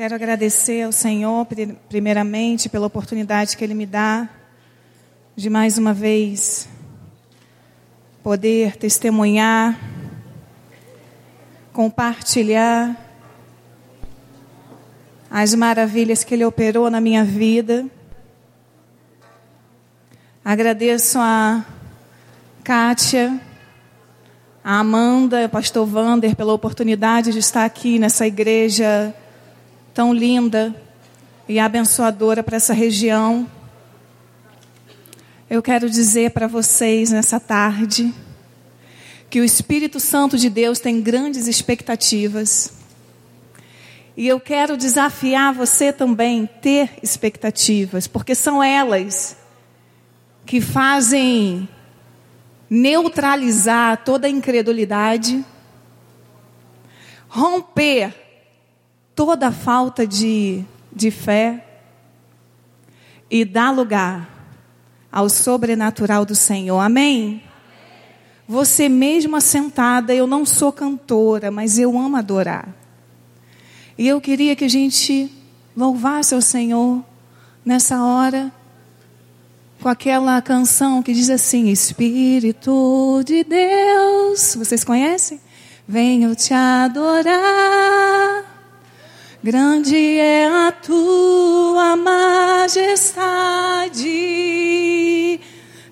Quero agradecer ao Senhor, primeiramente, pela oportunidade que Ele me dá de mais uma vez poder testemunhar, compartilhar as maravilhas que Ele operou na minha vida. Agradeço a Kátia, a Amanda, o pastor Vander, pela oportunidade de estar aqui nessa igreja tão linda e abençoadora para essa região. Eu quero dizer para vocês nessa tarde que o Espírito Santo de Deus tem grandes expectativas. E eu quero desafiar você também ter expectativas, porque são elas que fazem neutralizar toda a incredulidade, romper toda falta de, de fé e dá lugar ao sobrenatural do Senhor. Amém? Você mesmo assentada, eu não sou cantora, mas eu amo adorar. E eu queria que a gente louvasse ao Senhor nessa hora com aquela canção que diz assim: Espírito de Deus. Vocês conhecem? Venho te adorar. Grande é a tua majestade.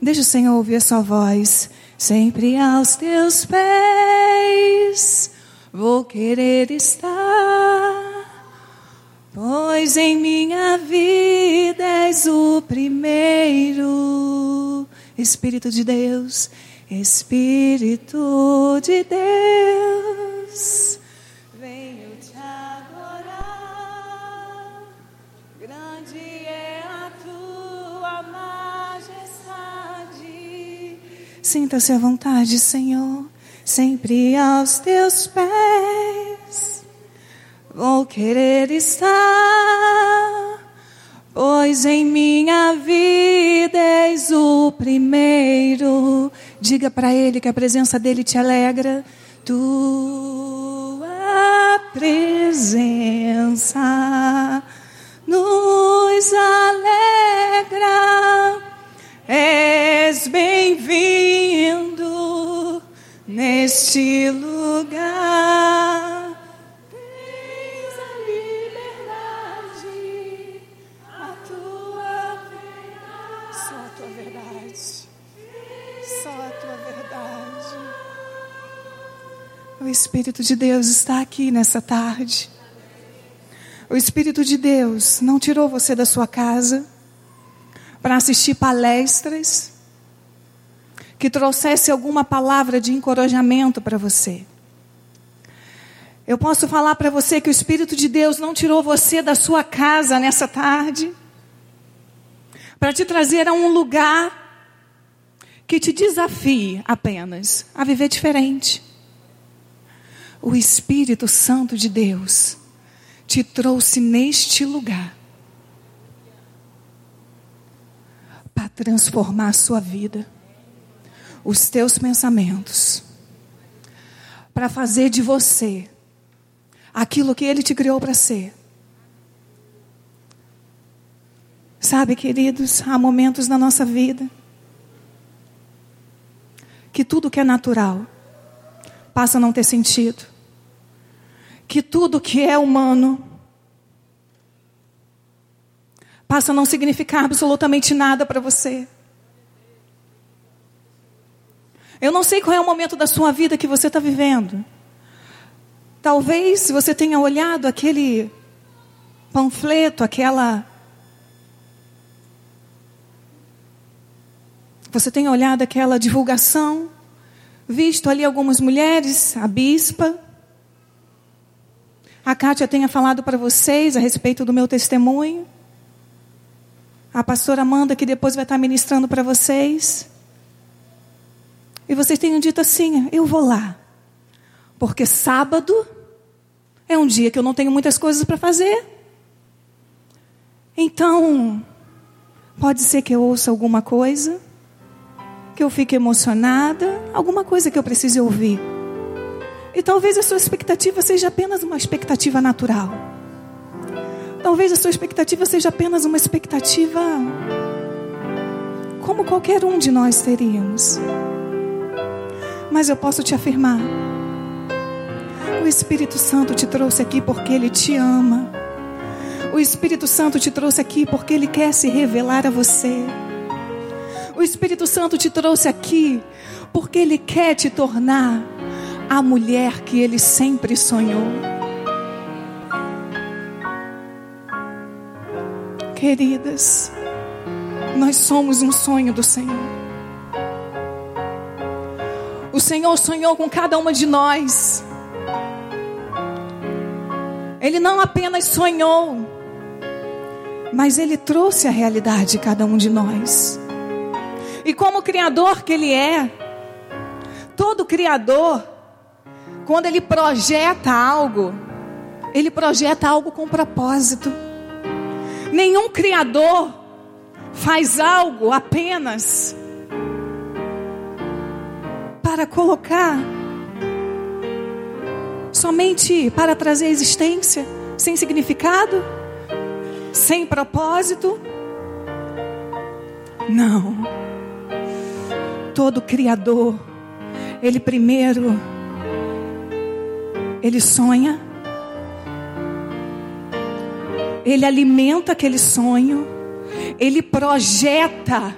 Deixa o Senhor ouvir a sua voz. Sempre aos teus pés vou querer estar. Pois em minha vida és o primeiro. Espírito de Deus, Espírito de Deus. Sinta-se à vontade, Senhor, sempre aos teus pés. Vou querer estar, pois em minha vida és o primeiro. Diga para Ele que a presença dele te alegra. Tua presença nos alegra és bem-vindo neste lugar. Tens a liberdade, a tua verdade. Só a tua verdade. Só a tua verdade. O Espírito de Deus está aqui nessa tarde. O Espírito de Deus não tirou você da sua casa para assistir palestras que trouxesse alguma palavra de encorajamento para você. Eu posso falar para você que o Espírito de Deus não tirou você da sua casa nessa tarde para te trazer a um lugar que te desafie apenas a viver diferente. O Espírito Santo de Deus te trouxe neste lugar para transformar a sua vida, os teus pensamentos, para fazer de você aquilo que Ele te criou para ser. Sabe, queridos, há momentos na nossa vida que tudo que é natural passa a não ter sentido, que tudo que é humano passa a não significar absolutamente nada para você. Eu não sei qual é o momento da sua vida que você está vivendo. Talvez você tenha olhado aquele panfleto, aquela. Você tenha olhado aquela divulgação, visto ali algumas mulheres, a bispa. A Kátia tenha falado para vocês a respeito do meu testemunho a pastora Amanda, que depois vai estar ministrando para vocês. E vocês tenham dito assim: eu vou lá. Porque sábado é um dia que eu não tenho muitas coisas para fazer. Então, pode ser que eu ouça alguma coisa, que eu fique emocionada, alguma coisa que eu precise ouvir. E talvez a sua expectativa seja apenas uma expectativa natural. Talvez a sua expectativa seja apenas uma expectativa como qualquer um de nós teríamos. Mas eu posso te afirmar: o Espírito Santo te trouxe aqui porque Ele te ama. O Espírito Santo te trouxe aqui porque Ele quer se revelar a você. O Espírito Santo te trouxe aqui porque Ele quer te tornar a mulher que Ele sempre sonhou. Queridas, nós somos um sonho do Senhor. O Senhor sonhou com cada uma de nós. Ele não apenas sonhou, mas ele trouxe a realidade de cada um de nós. E como criador que ele é, todo criador, quando ele projeta algo, ele projeta algo com propósito. Nenhum criador faz algo apenas para colocar somente para trazer existência, sem significado, sem propósito. Não. Todo criador, ele primeiro ele sonha, ele alimenta aquele sonho, ele projeta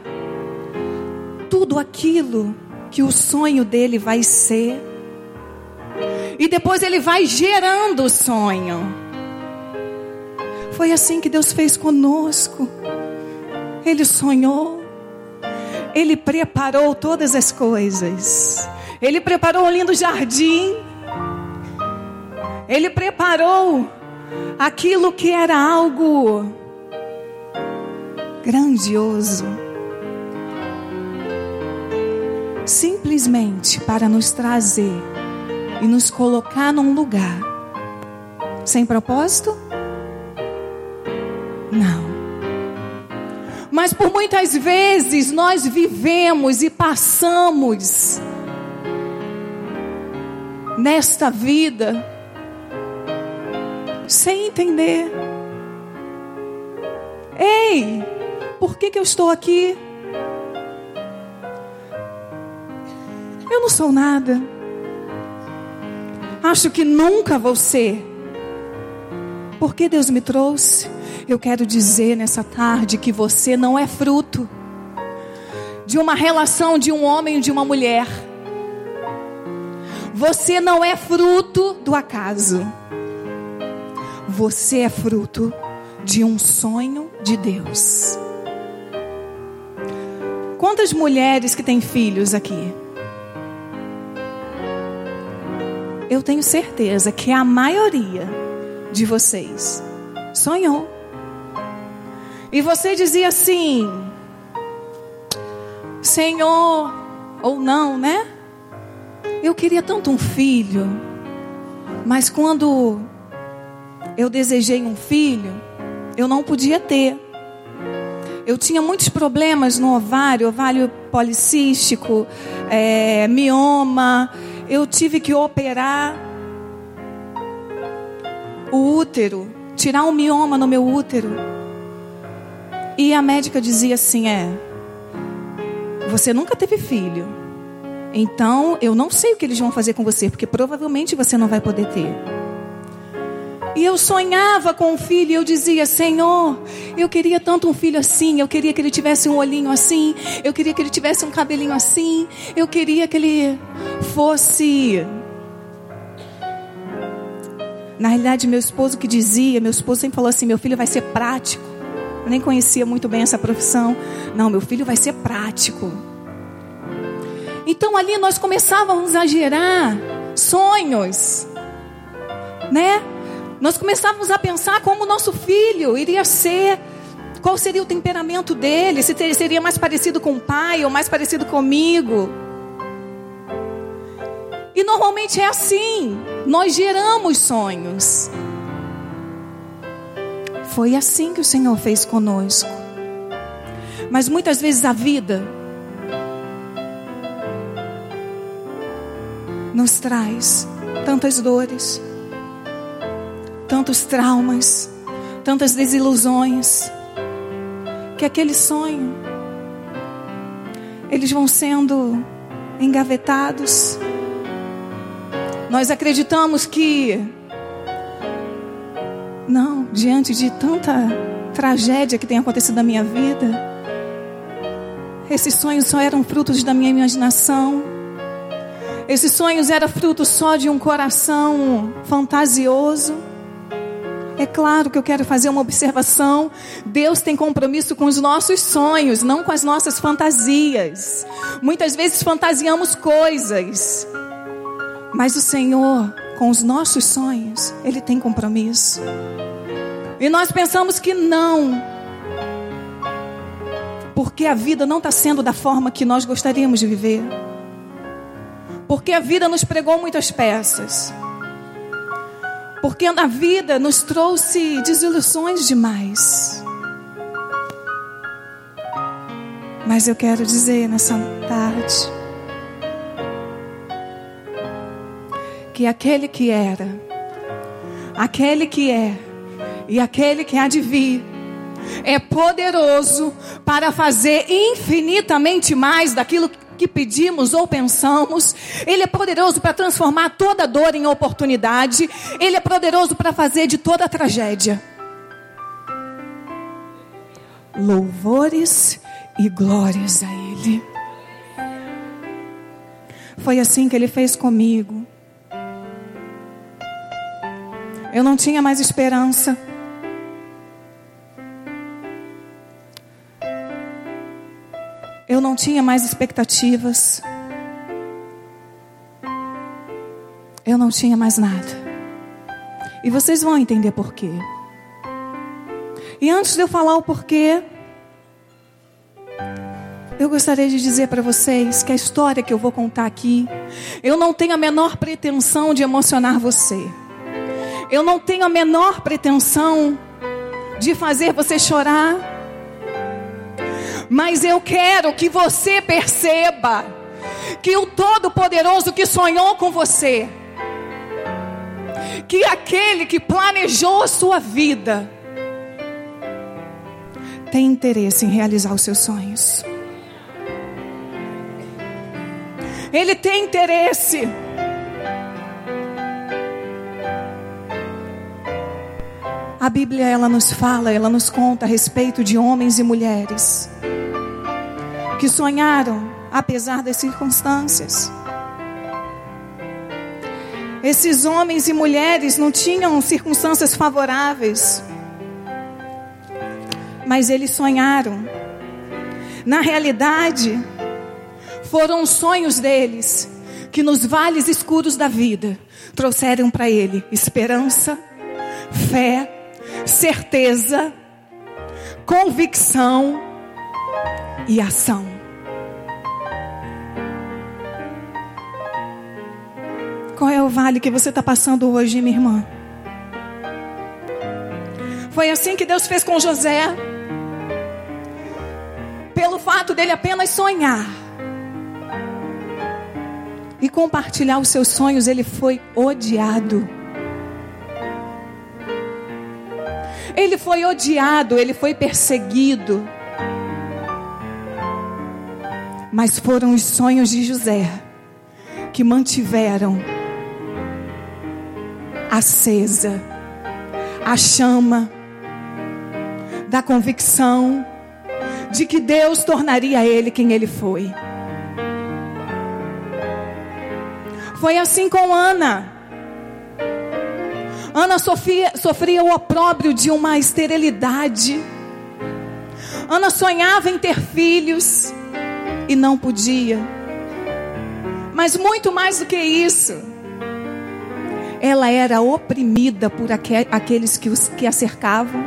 tudo aquilo que o sonho dele vai ser. E depois ele vai gerando o sonho. Foi assim que Deus fez conosco. Ele sonhou. Ele preparou todas as coisas. Ele preparou um lindo jardim. Ele preparou aquilo que era algo grandioso. Simplesmente para nos trazer e nos colocar num lugar sem propósito? Não. Mas por muitas vezes nós vivemos e passamos nesta vida sem entender. Ei, por que, que eu estou aqui? Eu não sou nada. Acho que nunca vou ser. Por que Deus me trouxe? Eu quero dizer nessa tarde que você não é fruto de uma relação de um homem e de uma mulher. Você não é fruto do acaso. Você é fruto de um sonho de Deus. Quantas mulheres que têm filhos aqui? Eu tenho certeza que a maioria de vocês sonhou. E você dizia assim: Senhor, ou não, né? Eu queria tanto um filho, mas quando eu desejei um filho, eu não podia ter. Eu tinha muitos problemas no ovário, ovário policístico, é, mioma. Eu tive que operar o útero, tirar um mioma no meu útero. E a médica dizia assim: é, você nunca teve filho. Então, eu não sei o que eles vão fazer com você, porque provavelmente você não vai poder ter. E eu sonhava com um filho e eu dizia: Senhor, eu queria tanto um filho assim. Eu queria que ele tivesse um olhinho assim. Eu queria que ele tivesse um cabelinho assim. Eu queria que ele fosse. Na realidade, meu esposo que dizia, meu esposo sempre falou assim: meu filho vai ser prático. Eu nem conhecia muito bem essa profissão. Não, meu filho vai ser prático. Então ali nós começávamos a gerar sonhos, né? Nós começávamos a pensar como o nosso filho iria ser, qual seria o temperamento dele, se seria mais parecido com o pai ou mais parecido comigo. E normalmente é assim, nós geramos sonhos. Foi assim que o Senhor fez conosco. Mas muitas vezes a vida nos traz tantas dores tantos traumas, tantas desilusões, que aquele sonho, eles vão sendo engavetados. Nós acreditamos que, não, diante de tanta tragédia que tem acontecido na minha vida, esses sonhos só eram frutos da minha imaginação. Esses sonhos eram frutos só de um coração fantasioso. É claro que eu quero fazer uma observação. Deus tem compromisso com os nossos sonhos, não com as nossas fantasias. Muitas vezes fantasiamos coisas, mas o Senhor, com os nossos sonhos, Ele tem compromisso. E nós pensamos que não, porque a vida não está sendo da forma que nós gostaríamos de viver. Porque a vida nos pregou muitas peças. Porque a vida nos trouxe desilusões demais. Mas eu quero dizer nessa tarde que aquele que era, aquele que é e aquele que há de vir é poderoso para fazer infinitamente mais daquilo que pedimos ou pensamos. Ele é poderoso para transformar toda dor em oportunidade. Ele é poderoso para fazer de toda tragédia louvores e glórias a Ele. Foi assim que Ele fez comigo. Eu não tinha mais esperança. Eu não tinha mais expectativas. Eu não tinha mais nada. E vocês vão entender por quê. E antes de eu falar o porquê, eu gostaria de dizer para vocês que a história que eu vou contar aqui, eu não tenho a menor pretensão de emocionar você. Eu não tenho a menor pretensão de fazer você chorar mas eu quero que você perceba que o Todo-Poderoso que sonhou com você, que aquele que planejou a sua vida, tem interesse em realizar os seus sonhos. Ele tem interesse. A Bíblia ela nos fala, ela nos conta a respeito de homens e mulheres que sonharam apesar das circunstâncias. Esses homens e mulheres não tinham circunstâncias favoráveis, mas eles sonharam. Na realidade, foram os sonhos deles que nos vales escuros da vida trouxeram para ele esperança, fé, certeza, convicção e ação. Qual é o vale que você está passando hoje, minha irmã? Foi assim que Deus fez com José. Pelo fato dele apenas sonhar e compartilhar os seus sonhos, ele foi odiado. Ele foi odiado, ele foi perseguido. Mas foram os sonhos de José que mantiveram acesa a chama da convicção de que Deus tornaria ele quem ele foi. Foi assim com Ana. Ana sofria, o opróbrio de uma esterilidade. Ana sonhava em ter filhos e não podia. Mas muito mais do que isso, ela era oprimida por aqueles que, os, que a cercavam.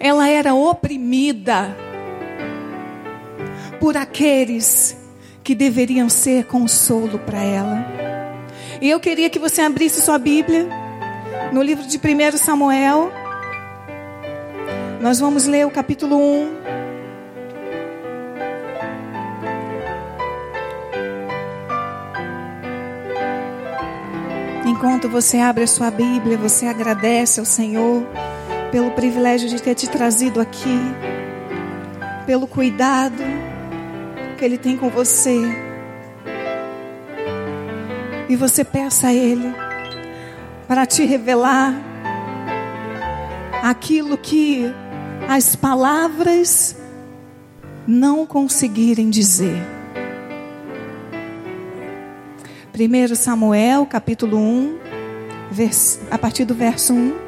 Ela era oprimida por aqueles que deveriam ser consolo para ela. E eu queria que você abrisse sua Bíblia no livro de 1 Samuel. Nós vamos ler o capítulo 1. Enquanto você abre a sua Bíblia, você agradece ao Senhor pelo privilégio de ter te trazido aqui, pelo cuidado que Ele tem com você. E você peça a Ele para te revelar aquilo que as palavras não conseguirem dizer. 1 Samuel, capítulo 1, a partir do verso 1.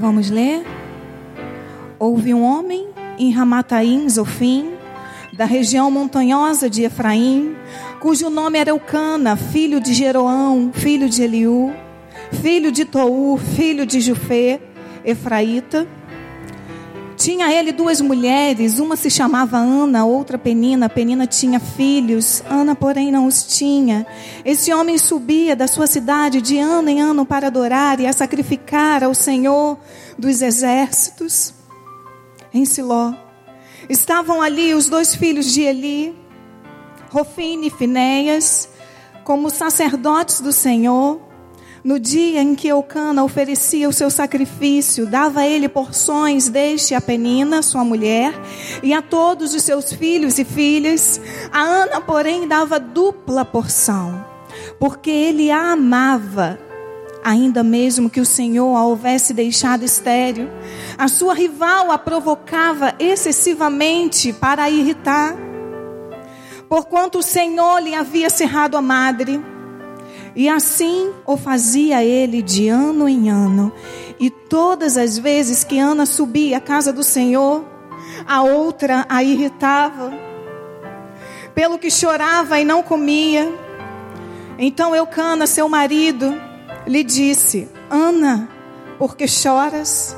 Vamos ler? Houve um homem em Ramataim, Zofim, da região montanhosa de Efraim, cujo nome era Eucana, filho de Jeroão, filho de Eliú, filho de Tou, filho de Jufê, Efraíta. Tinha ele duas mulheres, uma se chamava Ana, outra Penina. Penina tinha filhos, Ana, porém, não os tinha. Esse homem subia da sua cidade de ano em ano para adorar e a sacrificar ao Senhor dos exércitos em Siló. Estavam ali os dois filhos de Eli, Rofine e Finéias, como sacerdotes do Senhor. No dia em que Eucana oferecia o seu sacrifício, dava a ele porções deste a Penina, sua mulher, e a todos os seus filhos e filhas. A Ana, porém, dava dupla porção, porque ele a amava, ainda mesmo que o Senhor a houvesse deixado estéril. A sua rival a provocava excessivamente para a irritar, porquanto o Senhor lhe havia cerrado a madre. E assim o fazia ele de ano em ano. E todas as vezes que Ana subia à casa do Senhor, a outra a irritava, pelo que chorava e não comia. Então Eucana, seu marido, lhe disse: Ana, por que choras?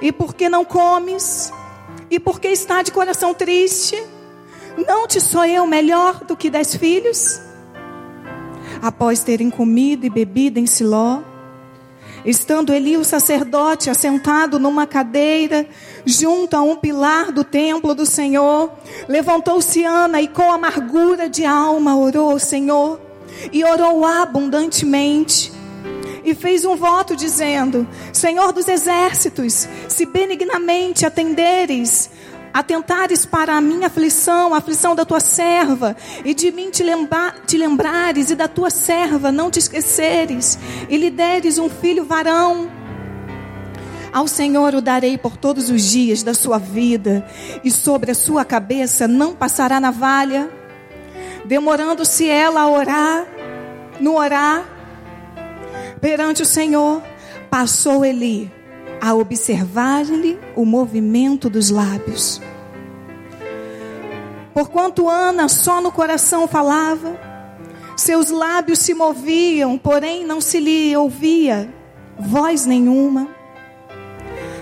E por que não comes? E por que está de coração triste? Não te sou eu melhor do que dez filhos? Após terem comido e bebido em Siló. Estando Eli, o sacerdote, assentado numa cadeira, junto a um pilar do templo do Senhor, levantou-se Ana e com amargura de alma orou ao Senhor, e orou abundantemente, e fez um voto dizendo: Senhor dos exércitos, se benignamente atenderes atentares para a minha aflição, a aflição da tua serva, e de mim te, lembra, te lembrares, e da tua serva não te esqueceres, e lhe deres um filho varão. Ao Senhor o darei por todos os dias da sua vida, e sobre a sua cabeça não passará navalha, demorando-se ela a orar, no orar, perante o Senhor, passou Eli a observar-lhe o movimento dos lábios. Porquanto Ana só no coração falava, seus lábios se moviam, porém não se lhe ouvia voz nenhuma.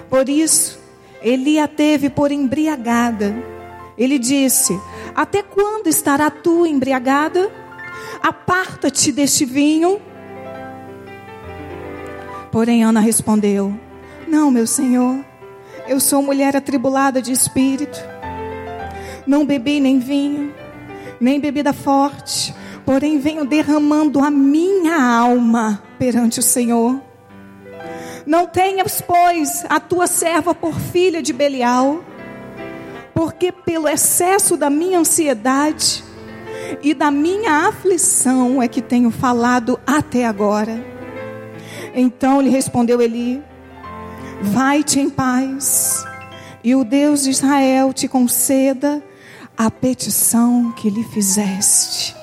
Por isso, ele a teve por embriagada. Ele disse: Até quando estará tu embriagada? Aparta-te deste vinho. Porém, Ana respondeu: não, meu Senhor, eu sou mulher atribulada de espírito. Não bebi nem vinho, nem bebida forte, porém venho derramando a minha alma perante o Senhor. Não tenhas, pois, a tua serva por filha de Belial, porque pelo excesso da minha ansiedade e da minha aflição é que tenho falado até agora. Então lhe respondeu Eli: Vai-te em paz, e o Deus de Israel te conceda a petição que lhe fizeste.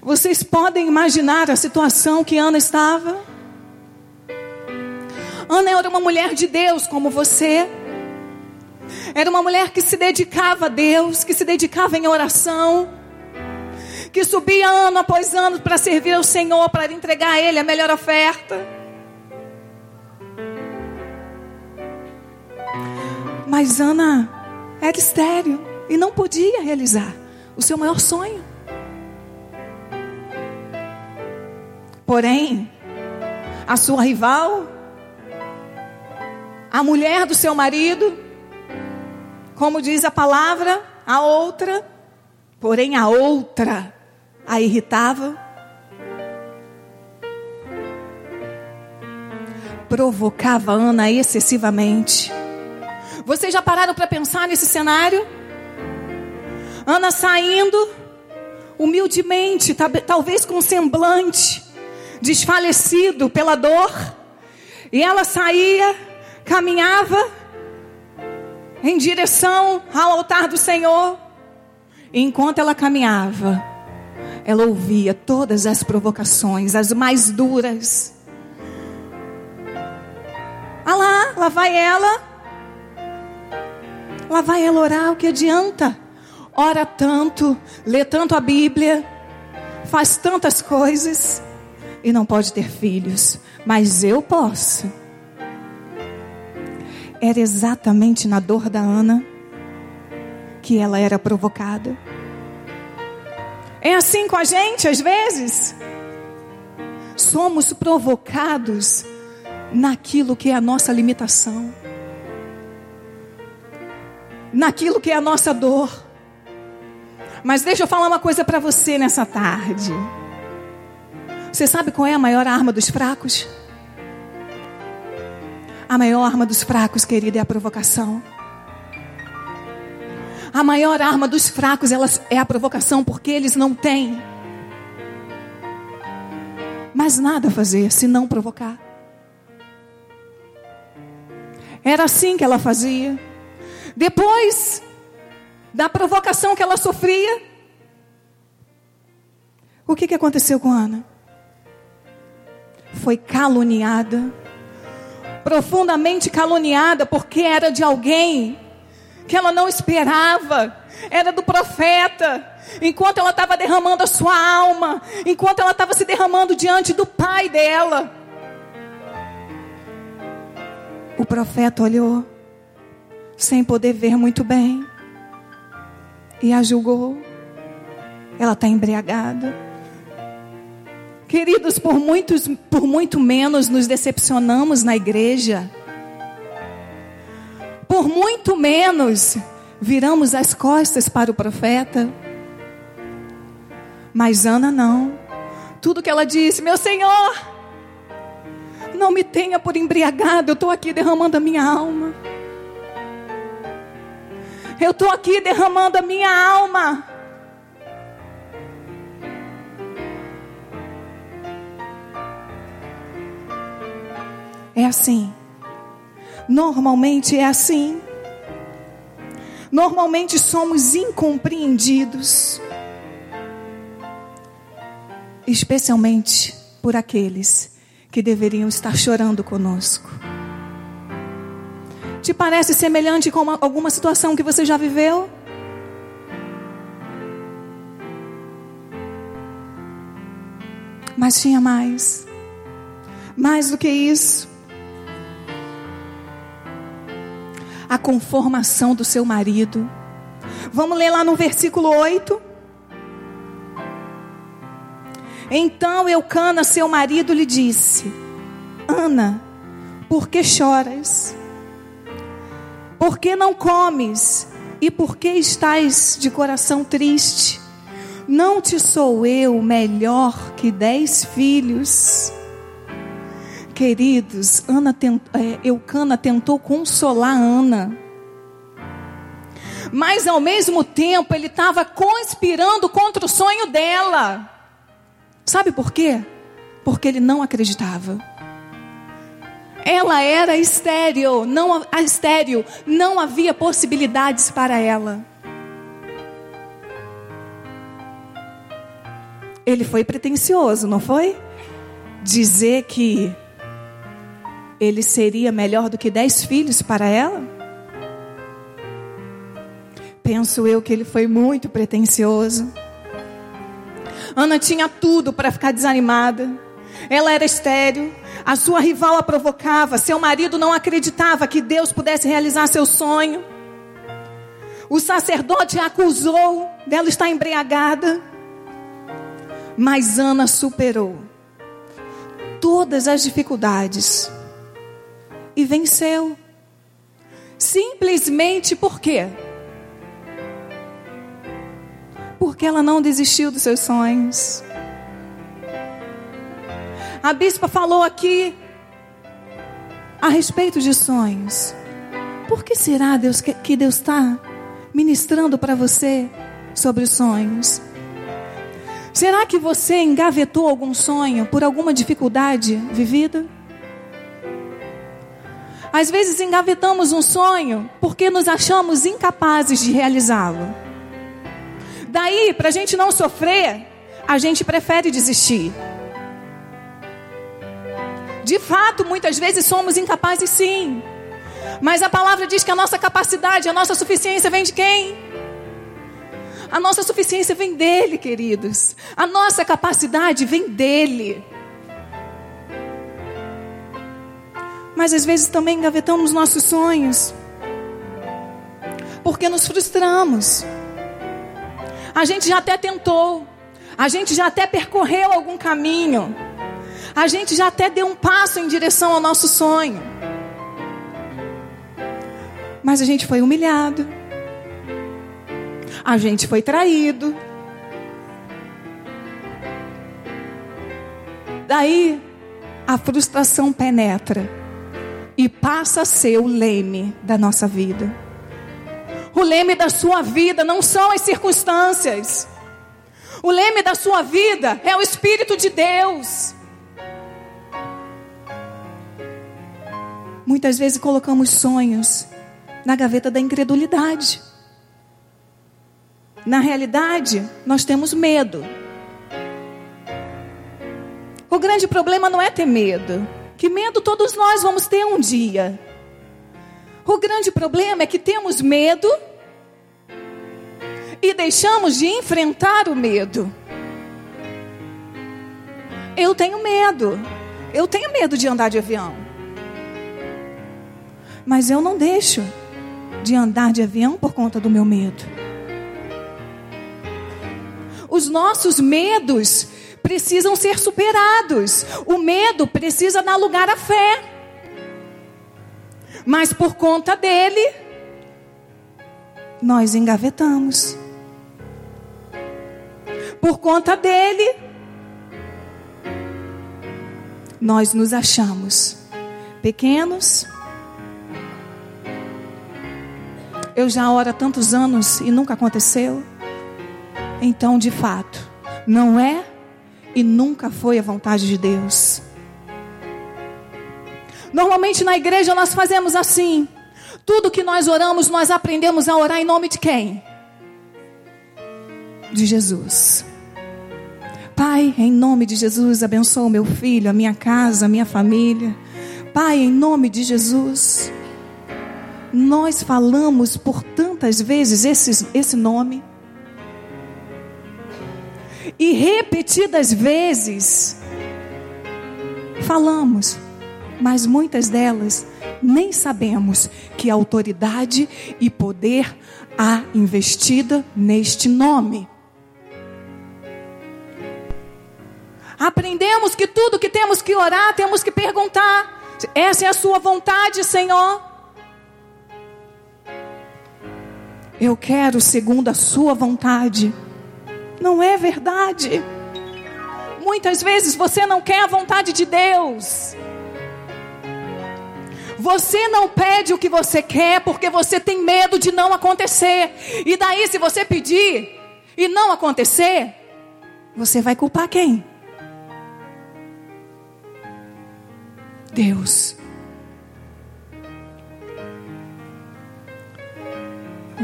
Vocês podem imaginar a situação que Ana estava? Ana era uma mulher de Deus como você. Era uma mulher que se dedicava a Deus, que se dedicava em oração, que subia ano após ano para servir ao Senhor, para entregar a Ele a melhor oferta. Mas Ana era estéreo e não podia realizar o seu maior sonho. Porém, a sua rival, a mulher do seu marido, como diz a palavra, a outra, porém a outra a irritava. Provocava Ana excessivamente. Vocês já pararam para pensar nesse cenário? Ana saindo, humildemente, talvez com semblante, desfalecido pela dor, e ela saía, caminhava em direção ao altar do Senhor. E enquanto ela caminhava, ela ouvia todas as provocações, as mais duras. Ah lá, lá vai ela. Lá vai ela orar, o que adianta? Ora tanto, lê tanto a Bíblia, faz tantas coisas e não pode ter filhos, mas eu posso. Era exatamente na dor da Ana que ela era provocada. É assim com a gente, às vezes. Somos provocados naquilo que é a nossa limitação, naquilo que é a nossa dor. Mas deixa eu falar uma coisa para você nessa tarde. Você sabe qual é a maior arma dos fracos? A maior arma dos fracos, querida, é a provocação. A maior arma dos fracos é a provocação, porque eles não têm mais nada a fazer se não provocar. Era assim que ela fazia. Depois da provocação que ela sofria, o que, que aconteceu com Ana? Foi caluniada, profundamente caluniada, porque era de alguém que ela não esperava, era do profeta. Enquanto ela estava derramando a sua alma, enquanto ela estava se derramando diante do pai dela, o profeta olhou, sem poder ver muito bem, e a julgou. Ela está embriagada. Queridos, por, muitos, por muito menos nos decepcionamos na igreja por muito menos viramos as costas para o profeta. Mas Ana não. Tudo que ela disse, meu Senhor, não me tenha por embriagado, eu estou aqui derramando a minha alma. Eu estou aqui derramando a minha alma. É assim. Normalmente é assim. Normalmente somos incompreendidos, especialmente por aqueles que deveriam estar chorando conosco. Te parece semelhante com uma, alguma situação que você já viveu? Mas tinha mais. Mais do que isso. a conformação do seu marido. Vamos ler lá no versículo 8. Então Eucana, seu marido, lhe disse: Ana, por que choras? Por que não comes? E por que estás de coração triste? Não te sou eu melhor que dez filhos? Queridos, Ana tent, é, Eucana tentou consolar Ana. Mas ao mesmo tempo ele estava conspirando contra o sonho dela. Sabe por quê? Porque ele não acreditava. Ela era estéril, não estéril, não havia possibilidades para ela. Ele foi pretensioso, não foi? Dizer que ele seria melhor do que dez filhos para ela? Penso eu que ele foi muito pretensioso. Ana tinha tudo para ficar desanimada. Ela era estéril. A sua rival a provocava. Seu marido não acreditava que Deus pudesse realizar seu sonho. O sacerdote a acusou dela estar embriagada. Mas Ana superou todas as dificuldades e venceu. Simplesmente por quê? Porque ela não desistiu dos seus sonhos. A bispa falou aqui a respeito de sonhos. Por que será Deus que Deus está ministrando para você sobre os sonhos? Será que você engavetou algum sonho por alguma dificuldade vivida? Às vezes engavetamos um sonho porque nos achamos incapazes de realizá-lo. Daí, para a gente não sofrer, a gente prefere desistir. De fato, muitas vezes somos incapazes sim. Mas a palavra diz que a nossa capacidade, a nossa suficiência vem de quem? A nossa suficiência vem dele, queridos. A nossa capacidade vem dele. Mas às vezes também engavetamos nossos sonhos. Porque nos frustramos. A gente já até tentou. A gente já até percorreu algum caminho. A gente já até deu um passo em direção ao nosso sonho. Mas a gente foi humilhado a gente foi traído. Daí a frustração penetra e passa a ser o leme da nossa vida. O leme da sua vida não são as circunstâncias. O leme da sua vida é o Espírito de Deus. Muitas vezes colocamos sonhos na gaveta da incredulidade. Na realidade, nós temos medo. O grande problema não é ter medo, que medo todos nós vamos ter um dia. O grande problema é que temos medo e deixamos de enfrentar o medo. Eu tenho medo. Eu tenho medo de andar de avião. Mas eu não deixo de andar de avião por conta do meu medo. Os nossos medos precisam ser superados. O medo precisa dar lugar à fé. Mas por conta dele, nós engavetamos. Por conta dele, nós nos achamos pequenos. Eu já oro há tantos anos e nunca aconteceu. Então, de fato, não é e nunca foi a vontade de Deus. Normalmente na igreja nós fazemos assim. Tudo que nós oramos, nós aprendemos a orar em nome de quem? De Jesus. Pai, em nome de Jesus, abençoa o meu filho, a minha casa, a minha família. Pai, em nome de Jesus. Nós falamos por tantas vezes esse, esse nome. E repetidas vezes falamos, mas muitas delas nem sabemos que autoridade e poder há investida neste nome. Aprendemos que tudo que temos que orar, temos que perguntar: essa é a sua vontade, Senhor? Eu quero segundo a sua vontade. Não é verdade. Muitas vezes você não quer a vontade de Deus. Você não pede o que você quer porque você tem medo de não acontecer. E daí, se você pedir e não acontecer, você vai culpar quem? Deus.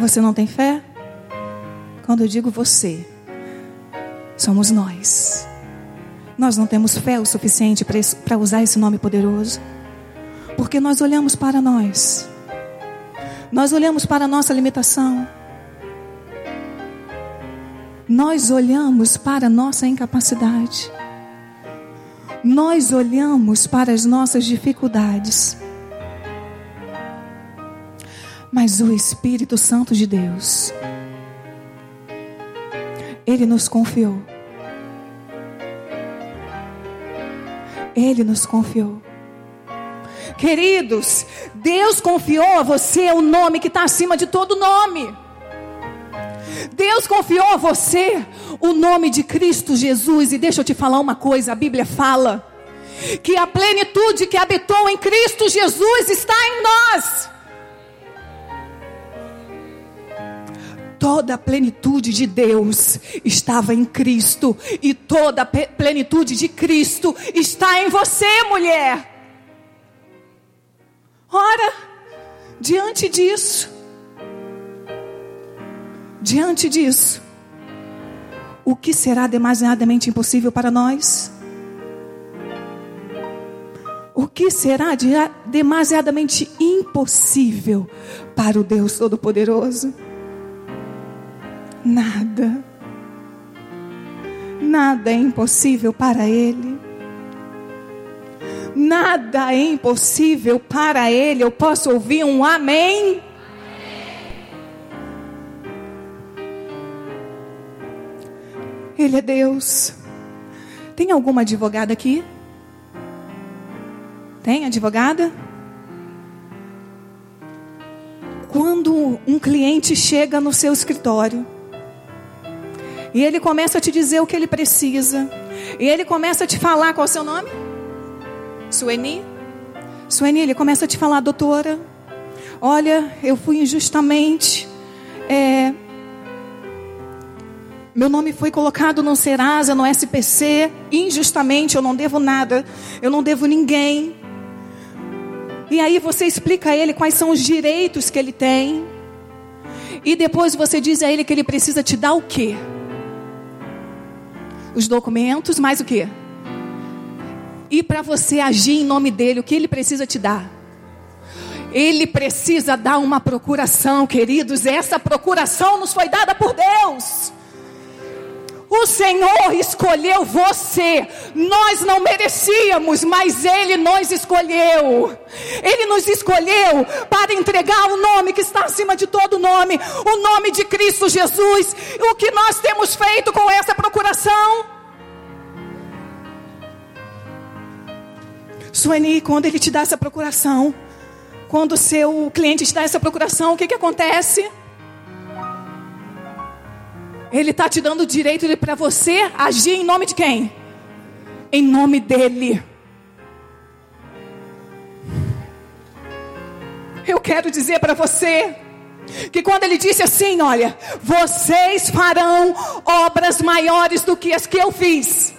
Você não tem fé? Quando eu digo você, somos nós. Nós não temos fé o suficiente para usar esse nome poderoso, porque nós olhamos para nós, nós olhamos para a nossa limitação, nós olhamos para a nossa incapacidade, nós olhamos para as nossas dificuldades. Mas o Espírito Santo de Deus, Ele nos confiou Ele nos confiou. Queridos, Deus confiou a você o nome que está acima de todo nome. Deus confiou a você o nome de Cristo Jesus. E deixa eu te falar uma coisa: a Bíblia fala que a plenitude que habitou em Cristo Jesus está em nós. Toda a plenitude de Deus estava em Cristo, e toda a plenitude de Cristo está em você, mulher. Ora, diante disso, diante disso, o que será demasiadamente impossível para nós? O que será demasiadamente impossível para o Deus Todo-Poderoso? Nada. Nada é impossível para Ele. Nada é impossível para Ele. Eu posso ouvir um amém? Ele é Deus. Tem alguma advogada aqui? Tem advogada? Quando um cliente chega no seu escritório e ele começa a te dizer o que ele precisa, e ele começa a te falar qual é o seu nome? Sueni? Sueni, ele começa a te falar, doutora, olha, eu fui injustamente. É, meu nome foi colocado no Serasa, no SPC, injustamente, eu não devo nada, eu não devo ninguém. E aí você explica a ele quais são os direitos que ele tem. E depois você diz a ele que ele precisa te dar o quê? Os documentos, mais o quê? E para você agir em nome dele, o que ele precisa te dar? Ele precisa dar uma procuração, queridos. Essa procuração nos foi dada por Deus. O Senhor escolheu você. Nós não merecíamos, mas Ele nos escolheu. Ele nos escolheu para entregar o nome que está acima de todo nome, o nome de Cristo Jesus. O que nós temos feito com essa procuração? Sueni, quando Ele te dá essa procuração, quando o seu cliente te dá essa procuração, o que, que acontece? Ele está te dando o direito para você agir em nome de quem? Em nome dele. Eu quero dizer para você que quando ele disse assim: Olha, vocês farão obras maiores do que as que eu fiz.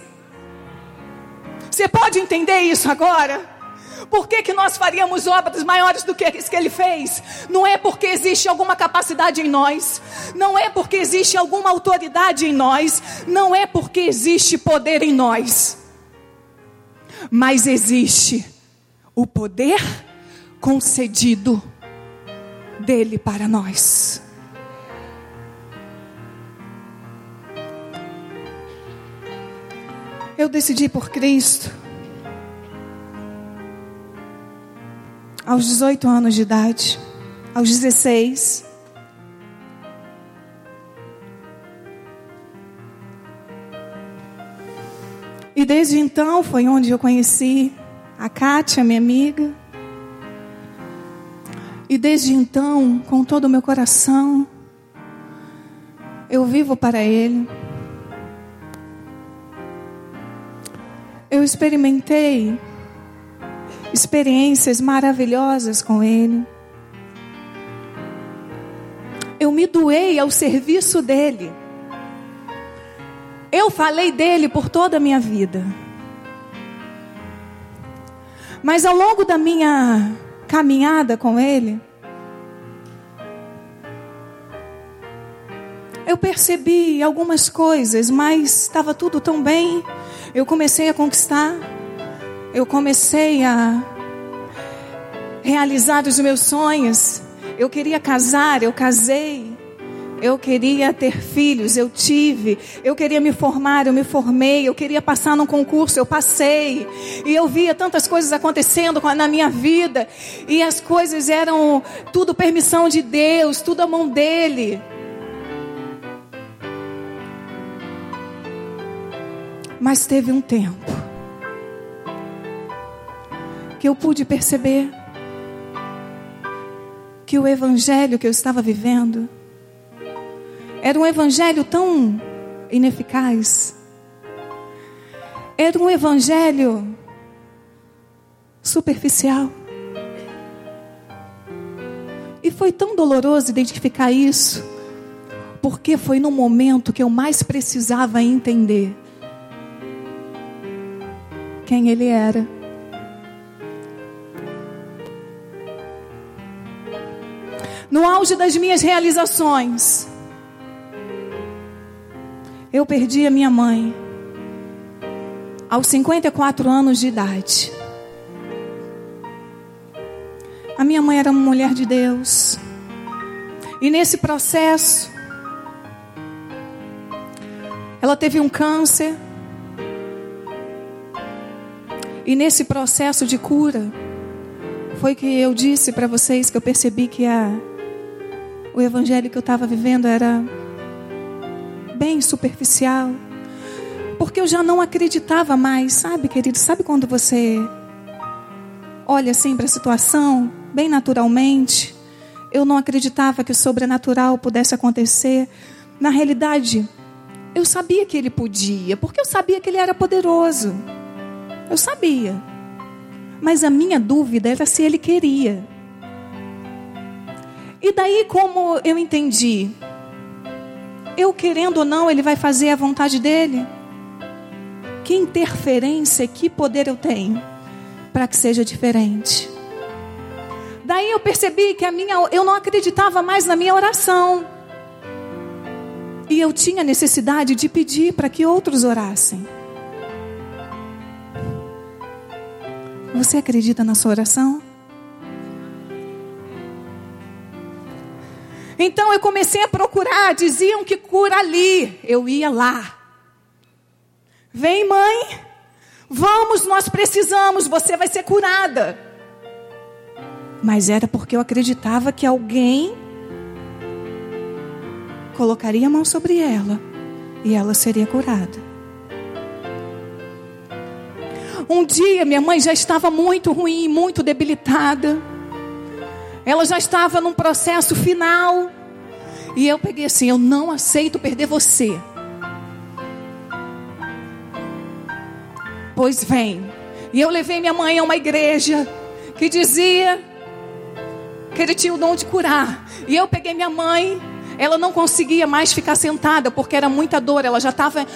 Você pode entender isso agora? Por que, que nós faríamos obras maiores do que as que ele fez? Não é porque existe alguma capacidade em nós, não é porque existe alguma autoridade em nós, não é porque existe poder em nós, mas existe o poder concedido dele para nós. Eu decidi por Cristo aos 18 anos de idade, aos 16. E desde então foi onde eu conheci a Kátia, minha amiga. E desde então, com todo o meu coração, eu vivo para Ele. Eu experimentei experiências maravilhosas com Ele. Eu me doei ao serviço dEle. Eu falei dele por toda a minha vida. Mas ao longo da minha caminhada com Ele, eu percebi algumas coisas, mas estava tudo tão bem. Eu comecei a conquistar eu comecei a realizar os meus sonhos. Eu queria casar, eu casei. Eu queria ter filhos, eu tive. Eu queria me formar, eu me formei. Eu queria passar num concurso, eu passei. E eu via tantas coisas acontecendo na minha vida. E as coisas eram tudo permissão de Deus, tudo a mão dele. Mas teve um tempo que eu pude perceber que o evangelho que eu estava vivendo era um evangelho tão ineficaz. Era um evangelho superficial. E foi tão doloroso identificar isso, porque foi no momento que eu mais precisava entender quem ele era. No auge das minhas realizações, eu perdi a minha mãe aos 54 anos de idade. A minha mãe era uma mulher de Deus. E nesse processo, ela teve um câncer. E nesse processo de cura, foi que eu disse para vocês que eu percebi que a, o evangelho que eu estava vivendo era bem superficial. Porque eu já não acreditava mais, sabe, querido? Sabe quando você olha assim para a situação bem naturalmente. Eu não acreditava que o sobrenatural pudesse acontecer. Na realidade, eu sabia que ele podia, porque eu sabia que ele era poderoso. Eu sabia. Mas a minha dúvida era se ele queria. E daí, como eu entendi, eu querendo ou não, ele vai fazer a vontade dele? Que interferência, que poder eu tenho para que seja diferente? Daí eu percebi que a minha, eu não acreditava mais na minha oração. E eu tinha necessidade de pedir para que outros orassem. Você acredita na sua oração? Então eu comecei a procurar, diziam que cura ali. Eu ia lá. Vem, mãe. Vamos, nós precisamos, você vai ser curada. Mas era porque eu acreditava que alguém colocaria a mão sobre ela e ela seria curada. Um dia minha mãe já estava muito ruim, muito debilitada. Ela já estava num processo final. E eu peguei assim: eu não aceito perder você. Pois vem. E eu levei minha mãe a uma igreja que dizia que ele tinha o dom de curar. E eu peguei minha mãe, ela não conseguia mais ficar sentada porque era muita dor. Ela já estava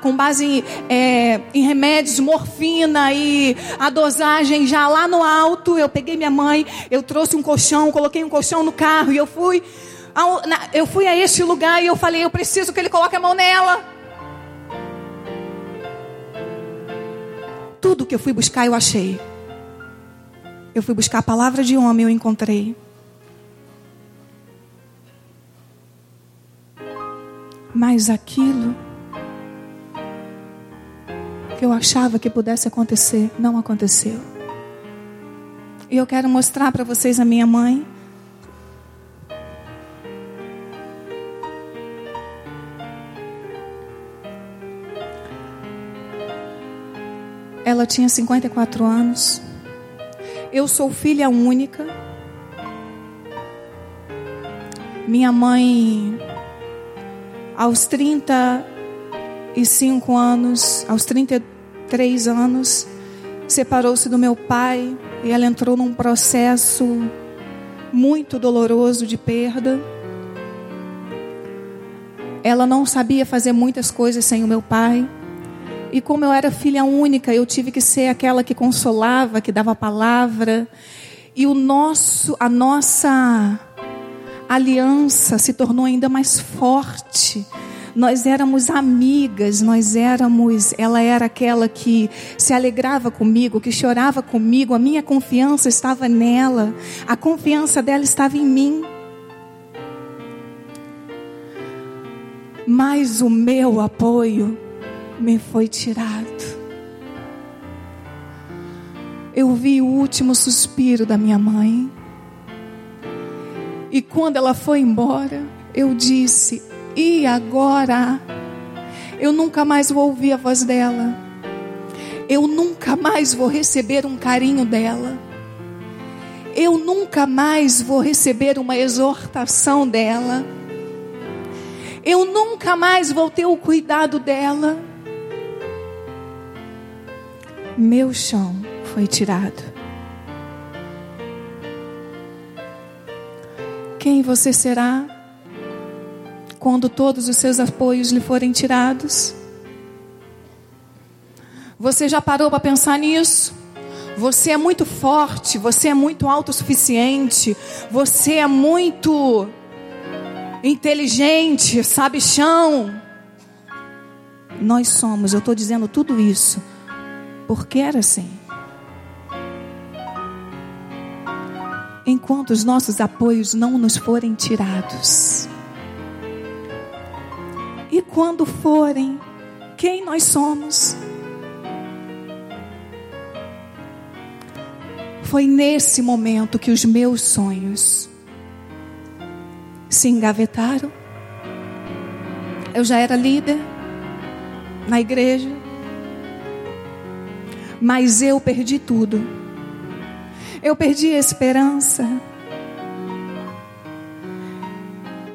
com base em, é, em, remédios, morfina e a dosagem já lá no alto. Eu peguei minha mãe, eu trouxe um colchão, coloquei um colchão no carro e eu fui. Ao, na, eu fui a este lugar e eu falei: eu preciso que ele coloque a mão nela. Tudo que eu fui buscar eu achei. Eu fui buscar a palavra de homem, eu encontrei. Mas aquilo que eu achava que pudesse acontecer, não aconteceu. E eu quero mostrar para vocês a minha mãe. Ela tinha 54 anos. Eu sou filha única. Minha mãe, aos 35 anos, aos 33 anos, separou-se do meu pai e ela entrou num processo muito doloroso de perda. Ela não sabia fazer muitas coisas sem o meu pai. E como eu era filha única, eu tive que ser aquela que consolava, que dava palavra. E o nosso, a nossa aliança se tornou ainda mais forte. Nós éramos amigas, nós éramos, ela era aquela que se alegrava comigo, que chorava comigo, a minha confiança estava nela, a confiança dela estava em mim. Mas o meu apoio me foi tirado. Eu vi o último suspiro da minha mãe. E quando ela foi embora, eu disse: E agora? Eu nunca mais vou ouvir a voz dela. eu nunca mais vou receber um carinho dela. Eu nunca mais vou receber uma exortação dela. Eu nunca mais vou ter o cuidado dela. Meu chão foi tirado. Quem você será quando todos os seus apoios lhe forem tirados? Você já parou para pensar nisso? Você é muito forte, você é muito autossuficiente, você é muito inteligente, sabe chão. Nós somos, eu estou dizendo tudo isso, porque era assim. Enquanto os nossos apoios não nos forem tirados. E quando forem, quem nós somos? Foi nesse momento que os meus sonhos se engavetaram. Eu já era líder na igreja, mas eu perdi tudo. Eu perdi a esperança.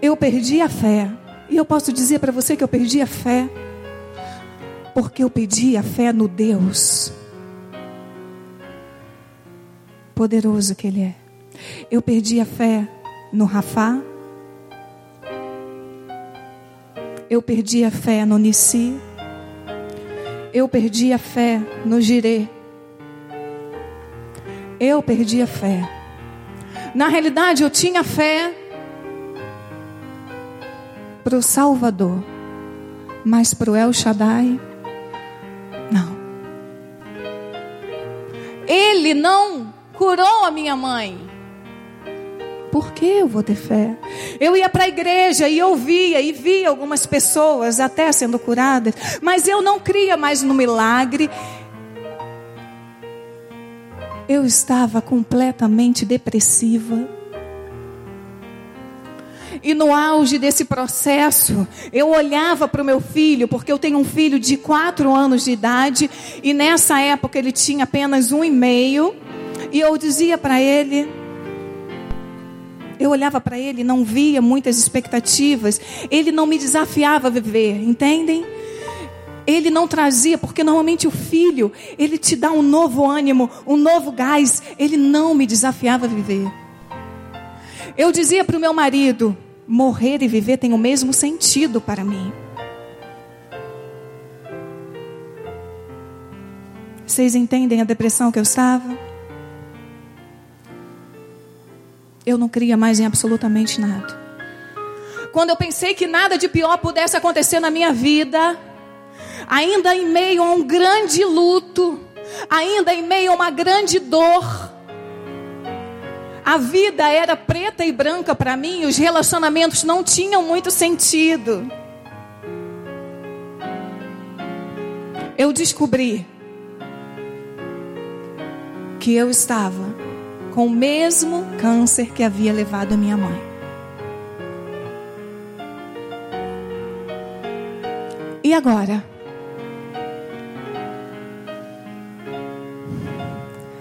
Eu perdi a fé. E eu posso dizer para você que eu perdi a fé, porque eu perdi a fé no Deus poderoso que Ele é. Eu perdi a fé no Rafá. Eu perdi a fé no Nissi. Eu perdi a fé no Jirê. Eu perdi a fé. Na realidade, eu tinha fé para o Salvador, mas para o El Shaddai, não. Ele não curou a minha mãe. Por que eu vou ter fé? Eu ia para a igreja e ouvia e via algumas pessoas até sendo curadas, mas eu não cria mais no milagre. Eu estava completamente depressiva. E no auge desse processo, eu olhava para o meu filho, porque eu tenho um filho de quatro anos de idade, e nessa época ele tinha apenas um e meio. E eu dizia para ele, eu olhava para ele, não via muitas expectativas. Ele não me desafiava a viver, entendem? Ele não trazia, porque normalmente o filho, ele te dá um novo ânimo, um novo gás. Ele não me desafiava a viver. Eu dizia para o meu marido: morrer e viver tem o mesmo sentido para mim. Vocês entendem a depressão que eu estava? eu não cria mais em absolutamente nada. Quando eu pensei que nada de pior pudesse acontecer na minha vida, ainda em meio a um grande luto, ainda em meio a uma grande dor, a vida era preta e branca para mim, os relacionamentos não tinham muito sentido. Eu descobri que eu estava com o mesmo câncer que havia levado a minha mãe. E agora?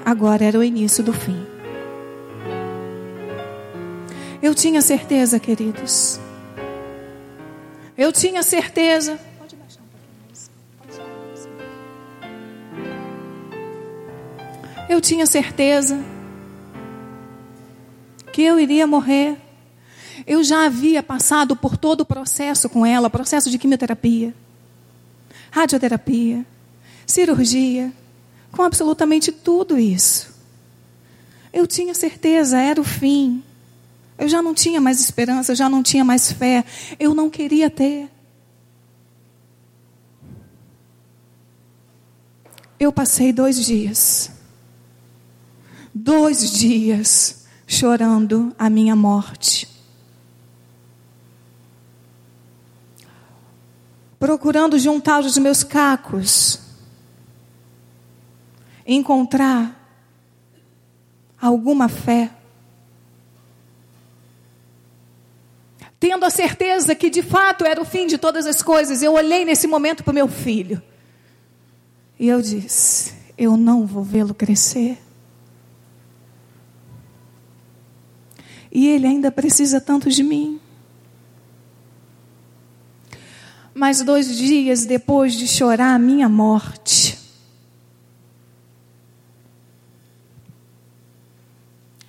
Agora era o início do fim. Eu tinha certeza, queridos. Eu tinha certeza. Eu tinha certeza que eu iria morrer. Eu já havia passado por todo o processo com ela processo de quimioterapia, radioterapia, cirurgia, com absolutamente tudo isso. Eu tinha certeza, era o fim. Eu já não tinha mais esperança, eu já não tinha mais fé. Eu não queria ter. Eu passei dois dias. Dois dias chorando a minha morte. Procurando juntar os meus cacos, encontrar alguma fé. Tendo a certeza que de fato era o fim de todas as coisas, eu olhei nesse momento para o meu filho. E eu disse: Eu não vou vê-lo crescer. E ele ainda precisa tanto de mim. Mas dois dias depois de chorar a minha morte,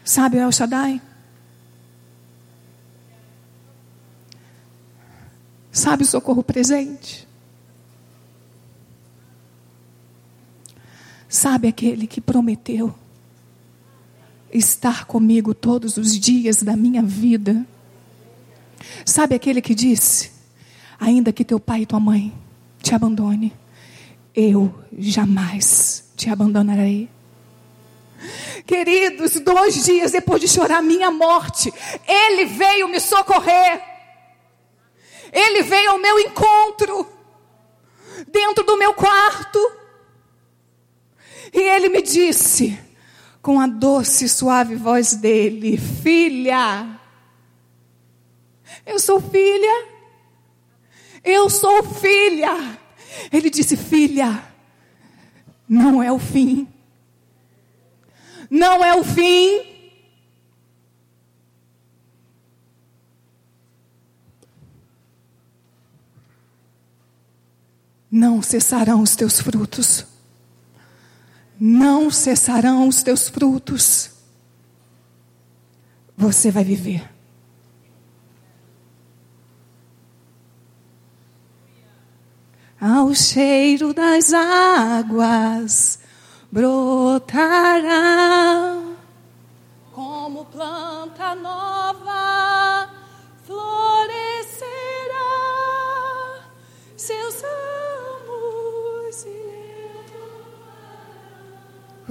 sabe o El Shaddai? Sabe o socorro presente? Sabe aquele que prometeu estar comigo todos os dias da minha vida? Sabe aquele que disse: ainda que teu pai e tua mãe te abandone, eu jamais te abandonarei. Queridos, dois dias depois de chorar minha morte, Ele veio me socorrer. Ele veio ao meu encontro, dentro do meu quarto. E Ele me disse, com a doce e suave voz dele: Filha, eu sou filha. Eu sou filha. Ele disse: Filha, não é o fim. Não é o fim. Não cessarão os teus frutos. Não cessarão os teus frutos. Você vai viver. ao cheiro das águas brotará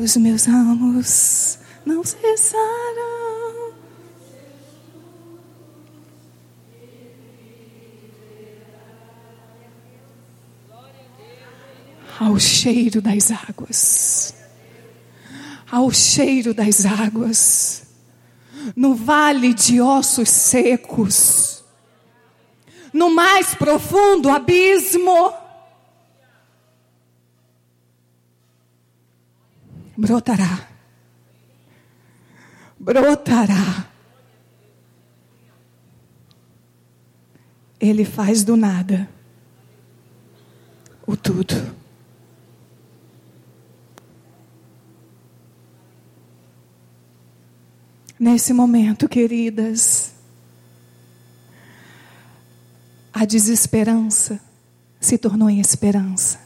os meus ramos não cessarão ao cheiro das águas. Ao cheiro das águas. No vale de ossos secos. No mais profundo abismo. Brotará. Brotará. Ele faz do nada o tudo. Nesse momento, queridas, a desesperança se tornou em esperança.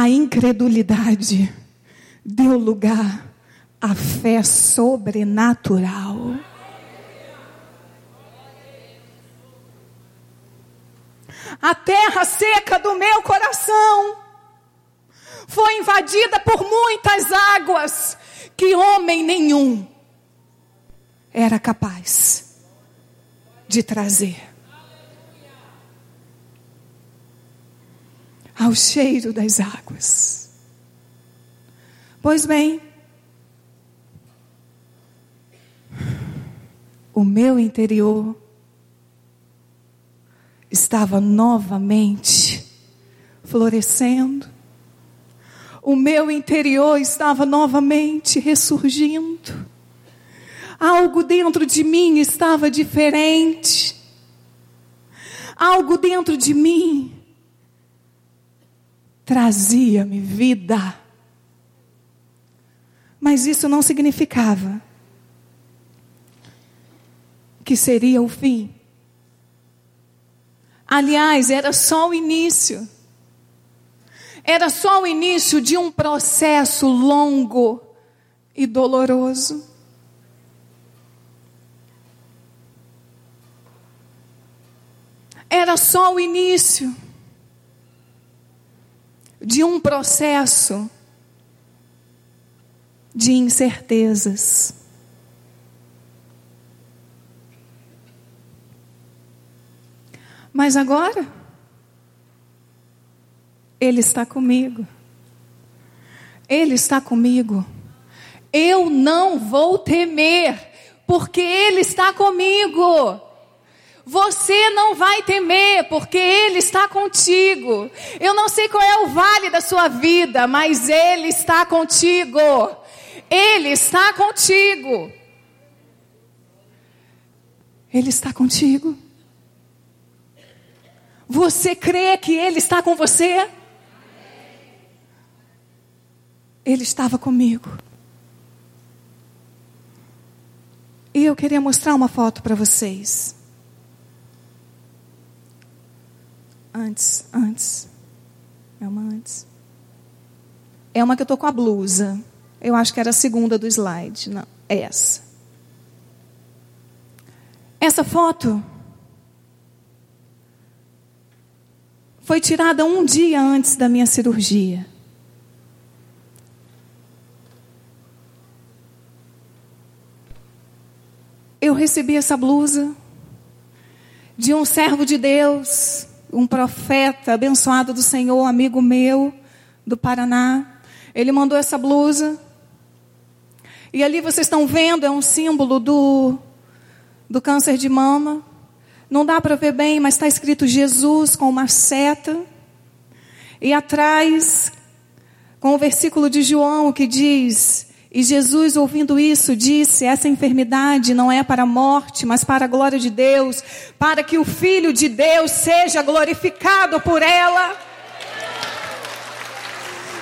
A incredulidade deu lugar à fé sobrenatural. A terra seca do meu coração foi invadida por muitas águas que homem nenhum era capaz de trazer. Ao cheiro das águas. Pois bem, o meu interior estava novamente florescendo o meu interior estava novamente ressurgindo. Algo dentro de mim estava diferente. Algo dentro de mim trazia-me vida. Mas isso não significava que seria o fim. Aliás, era só o início era só o início de um processo longo e doloroso. Era só o início de um processo de incertezas. Mas agora, ele está comigo. Ele está comigo. Eu não vou temer, porque Ele está comigo. Você não vai temer, porque Ele está contigo. Eu não sei qual é o vale da sua vida, mas Ele está contigo. Ele está contigo. Ele está contigo. Você crê que Ele está com você? Ele estava comigo. E eu queria mostrar uma foto para vocês. Antes, antes. É uma antes. É uma que eu tô com a blusa. Eu acho que era a segunda do slide. Não, é essa. Essa foto foi tirada um dia antes da minha cirurgia. Eu recebi essa blusa de um servo de Deus, um profeta abençoado do Senhor, amigo meu do Paraná. Ele mandou essa blusa. E ali vocês estão vendo, é um símbolo do, do câncer de mama. Não dá para ver bem, mas está escrito Jesus com uma seta. E atrás, com o versículo de João que diz: e Jesus, ouvindo isso, disse: Essa enfermidade não é para a morte, mas para a glória de Deus, para que o Filho de Deus seja glorificado por ela.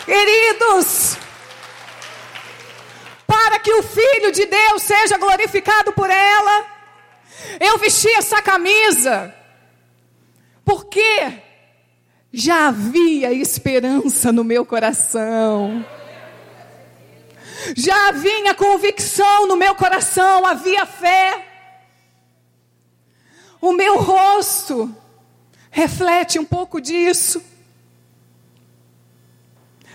Queridos, para que o Filho de Deus seja glorificado por ela, eu vesti essa camisa, porque já havia esperança no meu coração. Já vinha convicção no meu coração, havia fé. O meu rosto reflete um pouco disso.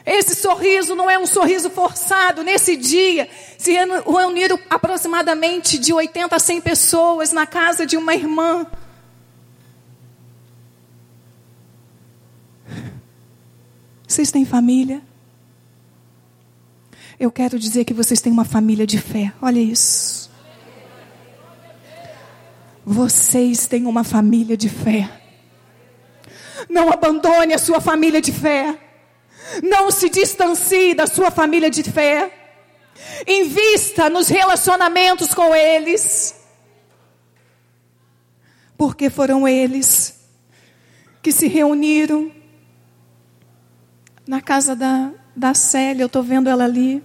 Esse sorriso não é um sorriso forçado. Nesse dia, se reuniram aproximadamente de 80 a 100 pessoas na casa de uma irmã. Vocês têm família? Eu quero dizer que vocês têm uma família de fé. Olha isso. Vocês têm uma família de fé. Não abandone a sua família de fé. Não se distancie da sua família de fé. Invista nos relacionamentos com eles. Porque foram eles que se reuniram na casa da, da Célia, eu estou vendo ela ali.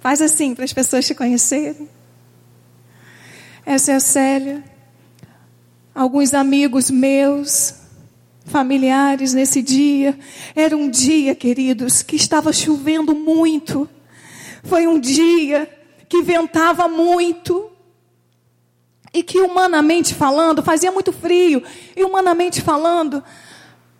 Faz assim para as pessoas te conhecerem. Essa é a Célia. Alguns amigos meus, familiares nesse dia. Era um dia, queridos, que estava chovendo muito. Foi um dia que ventava muito. E que humanamente falando, fazia muito frio. E humanamente falando,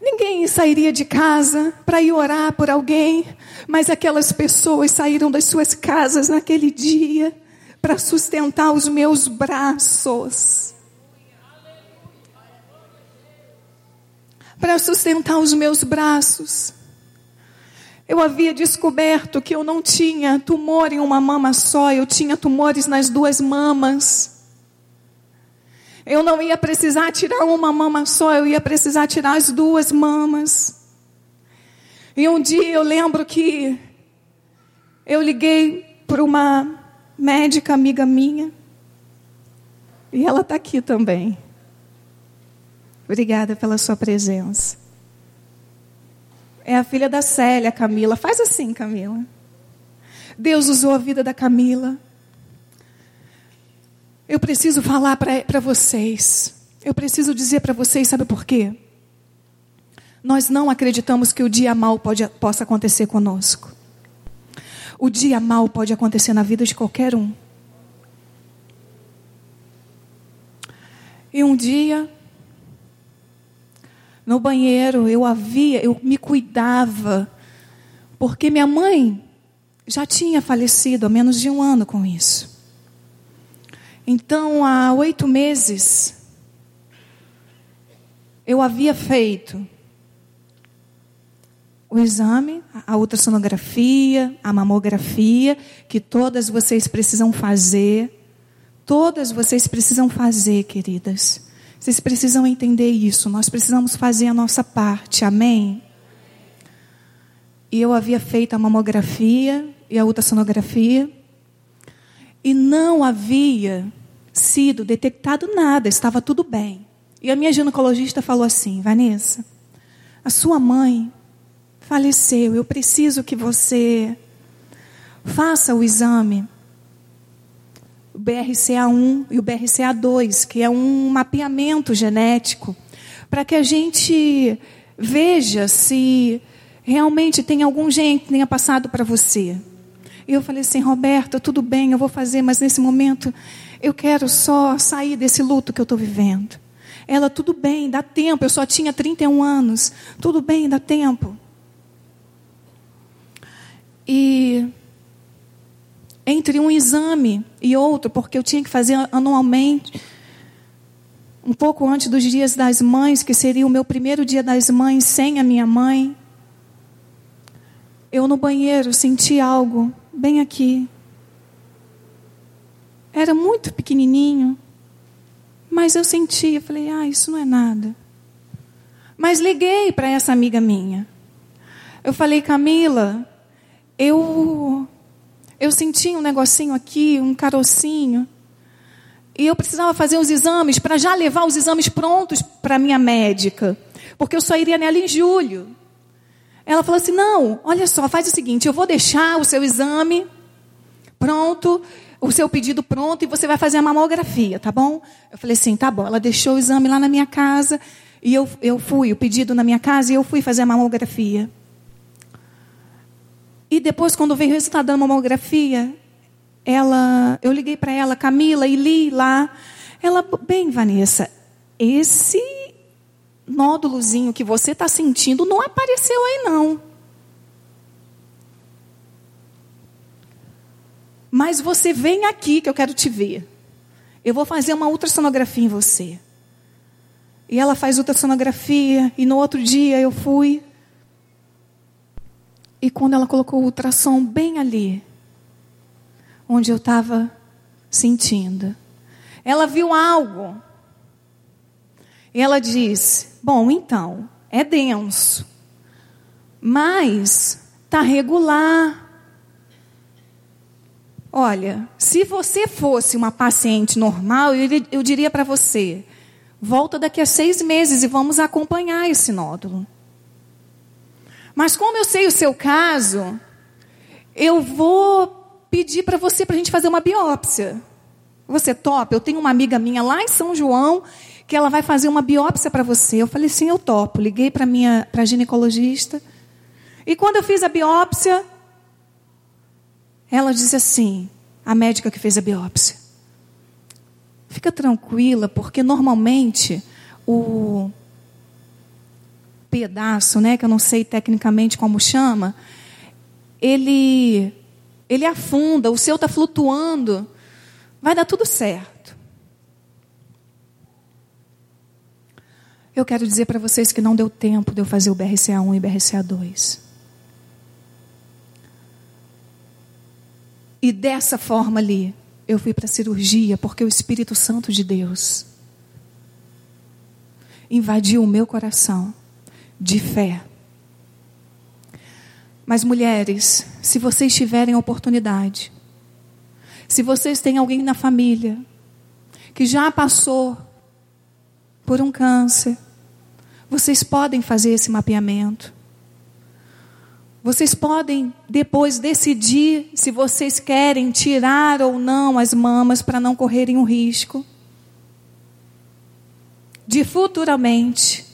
Ninguém sairia de casa para ir orar por alguém, mas aquelas pessoas saíram das suas casas naquele dia para sustentar os meus braços. Para sustentar os meus braços. Eu havia descoberto que eu não tinha tumor em uma mama só, eu tinha tumores nas duas mamas. Eu não ia precisar tirar uma mama só, eu ia precisar tirar as duas mamas. E um dia eu lembro que eu liguei para uma médica amiga minha. E ela está aqui também. Obrigada pela sua presença. É a filha da Célia, Camila. Faz assim, Camila. Deus usou a vida da Camila eu preciso falar para vocês. Eu preciso dizer para vocês, sabe por quê? Nós não acreditamos que o dia mal pode, possa acontecer conosco. O dia mal pode acontecer na vida de qualquer um. E um dia, no banheiro, eu havia, eu me cuidava, porque minha mãe já tinha falecido há menos de um ano com isso. Então, há oito meses, eu havia feito o exame, a ultrassonografia, a mamografia, que todas vocês precisam fazer. Todas vocês precisam fazer, queridas. Vocês precisam entender isso. Nós precisamos fazer a nossa parte. Amém? E eu havia feito a mamografia e a ultrassonografia. E não havia sido detectado nada, estava tudo bem. E a minha ginecologista falou assim: Vanessa, a sua mãe faleceu, eu preciso que você faça o exame o BRCA1 e o BRCA2, que é um mapeamento genético, para que a gente veja se realmente tem algum gene que tenha passado para você. E eu falei assim, Roberta, tudo bem, eu vou fazer, mas nesse momento eu quero só sair desse luto que eu estou vivendo. Ela, tudo bem, dá tempo, eu só tinha 31 anos, tudo bem, dá tempo. E entre um exame e outro, porque eu tinha que fazer anualmente, um pouco antes dos dias das mães, que seria o meu primeiro dia das mães sem a minha mãe. Eu no banheiro senti algo bem aqui. Era muito pequenininho, mas eu senti, eu falei: "Ah, isso não é nada". Mas liguei para essa amiga minha. Eu falei: "Camila, eu eu senti um negocinho aqui, um carocinho. E eu precisava fazer os exames para já levar os exames prontos para minha médica. Porque eu só iria nela em julho. Ela falou assim: não, olha só, faz o seguinte: eu vou deixar o seu exame pronto, o seu pedido pronto, e você vai fazer a mamografia, tá bom? Eu falei assim: tá bom. Ela deixou o exame lá na minha casa, e eu, eu fui, o pedido na minha casa, e eu fui fazer a mamografia. E depois, quando veio o resultado da mamografia, ela, eu liguei para ela, Camila, e li lá. Ela, bem, Vanessa, esse nódulozinho que você está sentindo não apareceu aí, não. Mas você vem aqui que eu quero te ver. Eu vou fazer uma ultrassonografia em você. E ela faz ultrassonografia, e no outro dia eu fui. E quando ela colocou o ultrassom bem ali, onde eu estava sentindo, ela viu algo. E ela disse: Bom, então, é denso, mas está regular. Olha, se você fosse uma paciente normal, eu, eu diria para você: volta daqui a seis meses e vamos acompanhar esse nódulo. Mas como eu sei o seu caso, eu vou pedir para você para a gente fazer uma biópsia. Você topa? Eu tenho uma amiga minha lá em São João que ela vai fazer uma biópsia para você. Eu falei sim, eu topo. Liguei para minha para ginecologista. E quando eu fiz a biópsia, ela disse assim, a médica que fez a biópsia. Fica tranquila, porque normalmente o pedaço, né, que eu não sei tecnicamente como chama, ele ele afunda, o seu está flutuando, vai dar tudo certo. Eu quero dizer para vocês que não deu tempo de eu fazer o BRCA1 e BRCA2. E dessa forma ali, eu fui para a cirurgia porque o Espírito Santo de Deus invadiu o meu coração de fé. Mas mulheres, se vocês tiverem oportunidade, se vocês têm alguém na família que já passou por um câncer, vocês podem fazer esse mapeamento. Vocês podem depois decidir se vocês querem tirar ou não as mamas para não correrem o risco de futuramente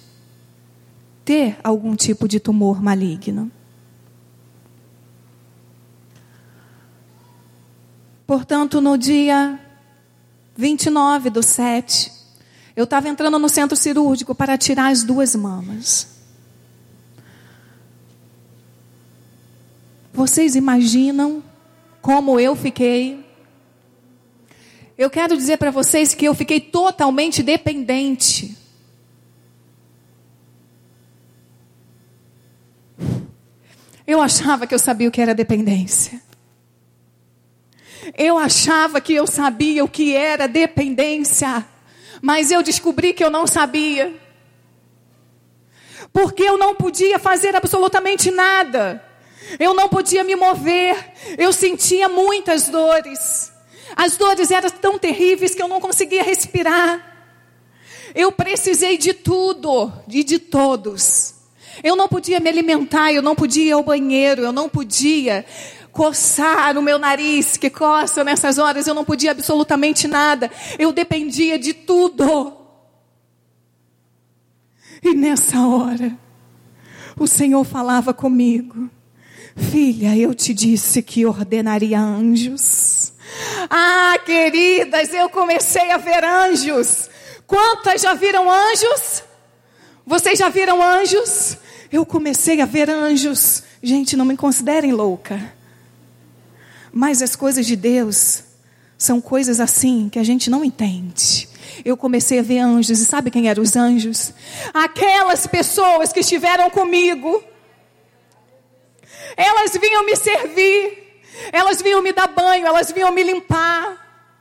ter algum tipo de tumor maligno. Portanto, no dia 29 do 7, eu estava entrando no centro cirúrgico para tirar as duas mamas. Vocês imaginam como eu fiquei? Eu quero dizer para vocês que eu fiquei totalmente dependente Eu achava que eu sabia o que era dependência. Eu achava que eu sabia o que era dependência. Mas eu descobri que eu não sabia. Porque eu não podia fazer absolutamente nada. Eu não podia me mover. Eu sentia muitas dores. As dores eram tão terríveis que eu não conseguia respirar. Eu precisei de tudo e de todos. Eu não podia me alimentar, eu não podia ir ao banheiro, eu não podia coçar o meu nariz, que coça nessas horas, eu não podia absolutamente nada. Eu dependia de tudo. E nessa hora, o Senhor falava comigo: Filha, eu te disse que ordenaria anjos. Ah, queridas, eu comecei a ver anjos. Quantas já viram anjos? Vocês já viram anjos? Eu comecei a ver anjos. Gente, não me considerem louca. Mas as coisas de Deus são coisas assim que a gente não entende. Eu comecei a ver anjos, e sabe quem eram os anjos? Aquelas pessoas que estiveram comigo. Elas vinham me servir, elas vinham me dar banho, elas vinham me limpar,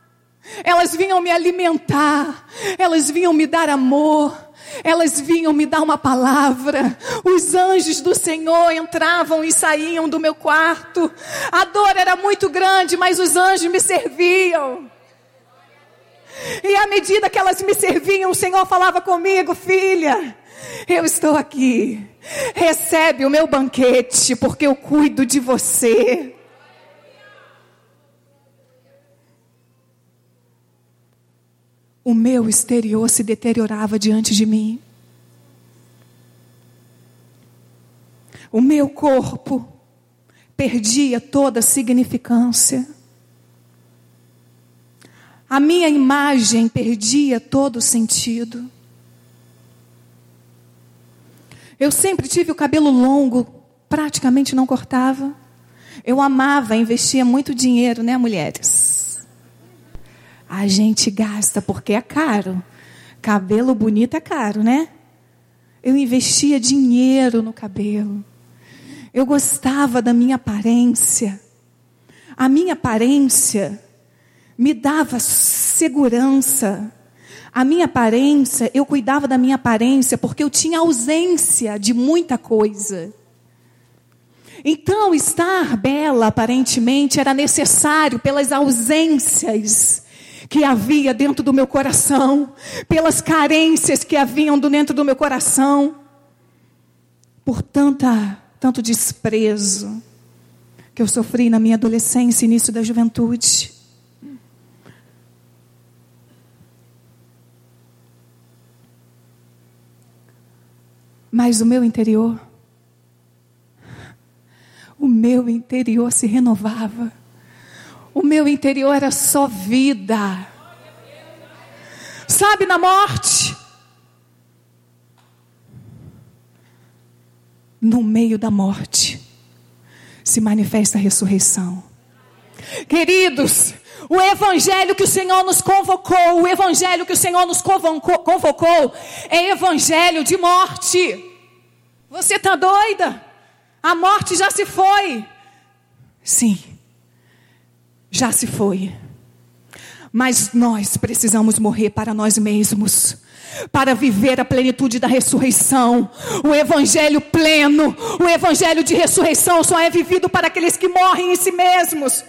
elas vinham me alimentar, elas vinham me dar amor. Elas vinham me dar uma palavra. Os anjos do Senhor entravam e saíam do meu quarto. A dor era muito grande, mas os anjos me serviam. E à medida que elas me serviam, o Senhor falava comigo, filha, eu estou aqui. Recebe o meu banquete, porque eu cuido de você. O meu exterior se deteriorava diante de mim. O meu corpo perdia toda a significância. A minha imagem perdia todo o sentido. Eu sempre tive o cabelo longo, praticamente não cortava. Eu amava, investia muito dinheiro, né, mulheres? A gente gasta porque é caro. Cabelo bonito é caro, né? Eu investia dinheiro no cabelo. Eu gostava da minha aparência. A minha aparência me dava segurança. A minha aparência, eu cuidava da minha aparência porque eu tinha ausência de muita coisa. Então, estar bela aparentemente era necessário pelas ausências que havia dentro do meu coração, pelas carências que haviam dentro do meu coração, por tanta, tanto desprezo que eu sofri na minha adolescência início da juventude. Mas o meu interior, o meu interior se renovava. O meu interior era só vida. Sabe, na morte, no meio da morte, se manifesta a ressurreição. Queridos, o evangelho que o Senhor nos convocou, o evangelho que o Senhor nos convocou, é evangelho de morte. Você está doida? A morte já se foi. Sim já se foi. Mas nós precisamos morrer para nós mesmos, para viver a plenitude da ressurreição. O evangelho pleno, o evangelho de ressurreição só é vivido para aqueles que morrem em si mesmos.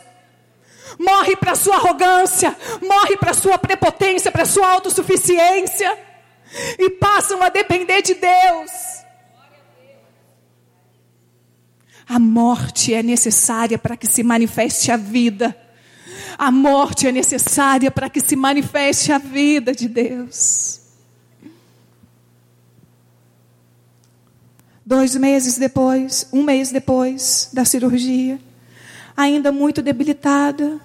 Morre para sua arrogância, morre para sua prepotência, para sua autossuficiência e passam a depender de Deus. A morte é necessária para que se manifeste a vida. A morte é necessária para que se manifeste a vida de Deus. Dois meses depois, um mês depois da cirurgia, ainda muito debilitada.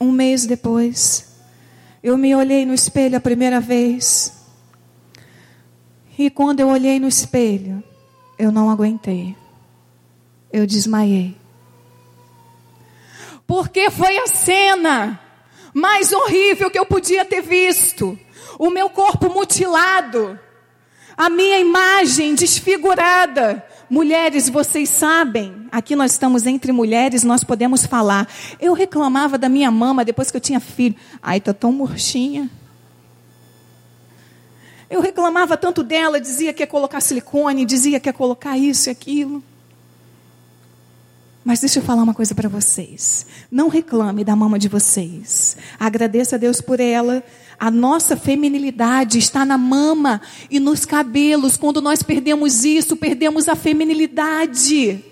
Um mês depois, eu me olhei no espelho a primeira vez. E quando eu olhei no espelho, eu não aguentei. Eu desmaiei. Porque foi a cena mais horrível que eu podia ter visto. O meu corpo mutilado, a minha imagem desfigurada, mulheres, vocês sabem, aqui nós estamos entre mulheres, nós podemos falar. Eu reclamava da minha mama depois que eu tinha filho. Ai, tá tão murchinha. Eu reclamava tanto dela, dizia que ia colocar silicone, dizia que ia colocar isso e aquilo. Mas deixa eu falar uma coisa para vocês. Não reclame da mama de vocês. Agradeça a Deus por ela. A nossa feminilidade está na mama e nos cabelos. Quando nós perdemos isso, perdemos a feminilidade.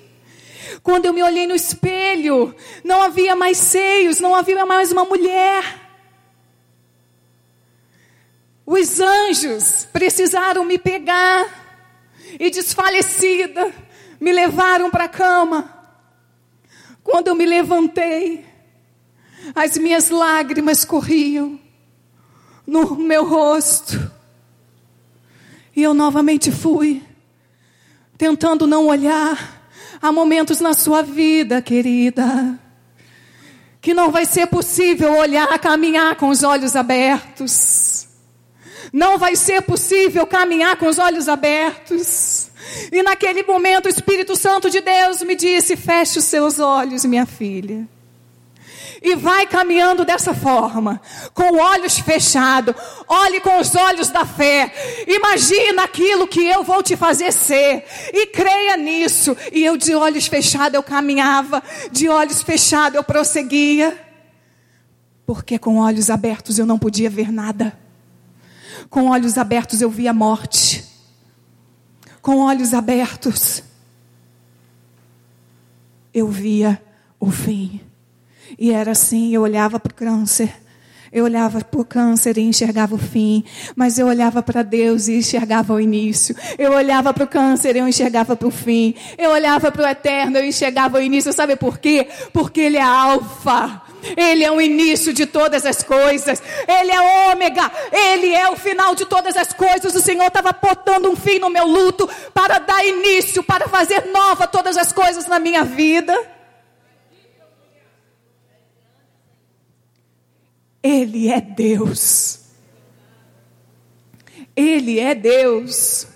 Quando eu me olhei no espelho, não havia mais seios, não havia mais uma mulher. Os anjos precisaram me pegar e desfalecida me levaram para a cama. Quando eu me levantei, as minhas lágrimas corriam no meu rosto. E eu novamente fui, tentando não olhar. Há momentos na sua vida, querida, que não vai ser possível olhar, caminhar com os olhos abertos. Não vai ser possível caminhar com os olhos abertos. E naquele momento o Espírito Santo de Deus me disse: feche os seus olhos, minha filha. E vai caminhando dessa forma, com olhos fechados. Olhe com os olhos da fé. Imagina aquilo que eu vou te fazer ser. E creia nisso. E eu, de olhos fechados, eu caminhava. De olhos fechados, eu prosseguia. Porque com olhos abertos eu não podia ver nada. Com olhos abertos eu via morte com olhos abertos, eu via o fim. E era assim, eu olhava para o câncer. Eu olhava para o câncer e enxergava o fim, mas eu olhava para Deus e enxergava o início. Eu olhava para o câncer e eu enxergava para o fim. Eu olhava para o eterno e eu enxergava o início. Sabe por quê? Porque Ele é alfa. Ele é o início de todas as coisas. Ele é ômega. Ele é o final de todas as coisas. O Senhor estava botando um fim no meu luto para dar início, para fazer nova todas as coisas na minha vida. Ele é Deus. Ele é Deus.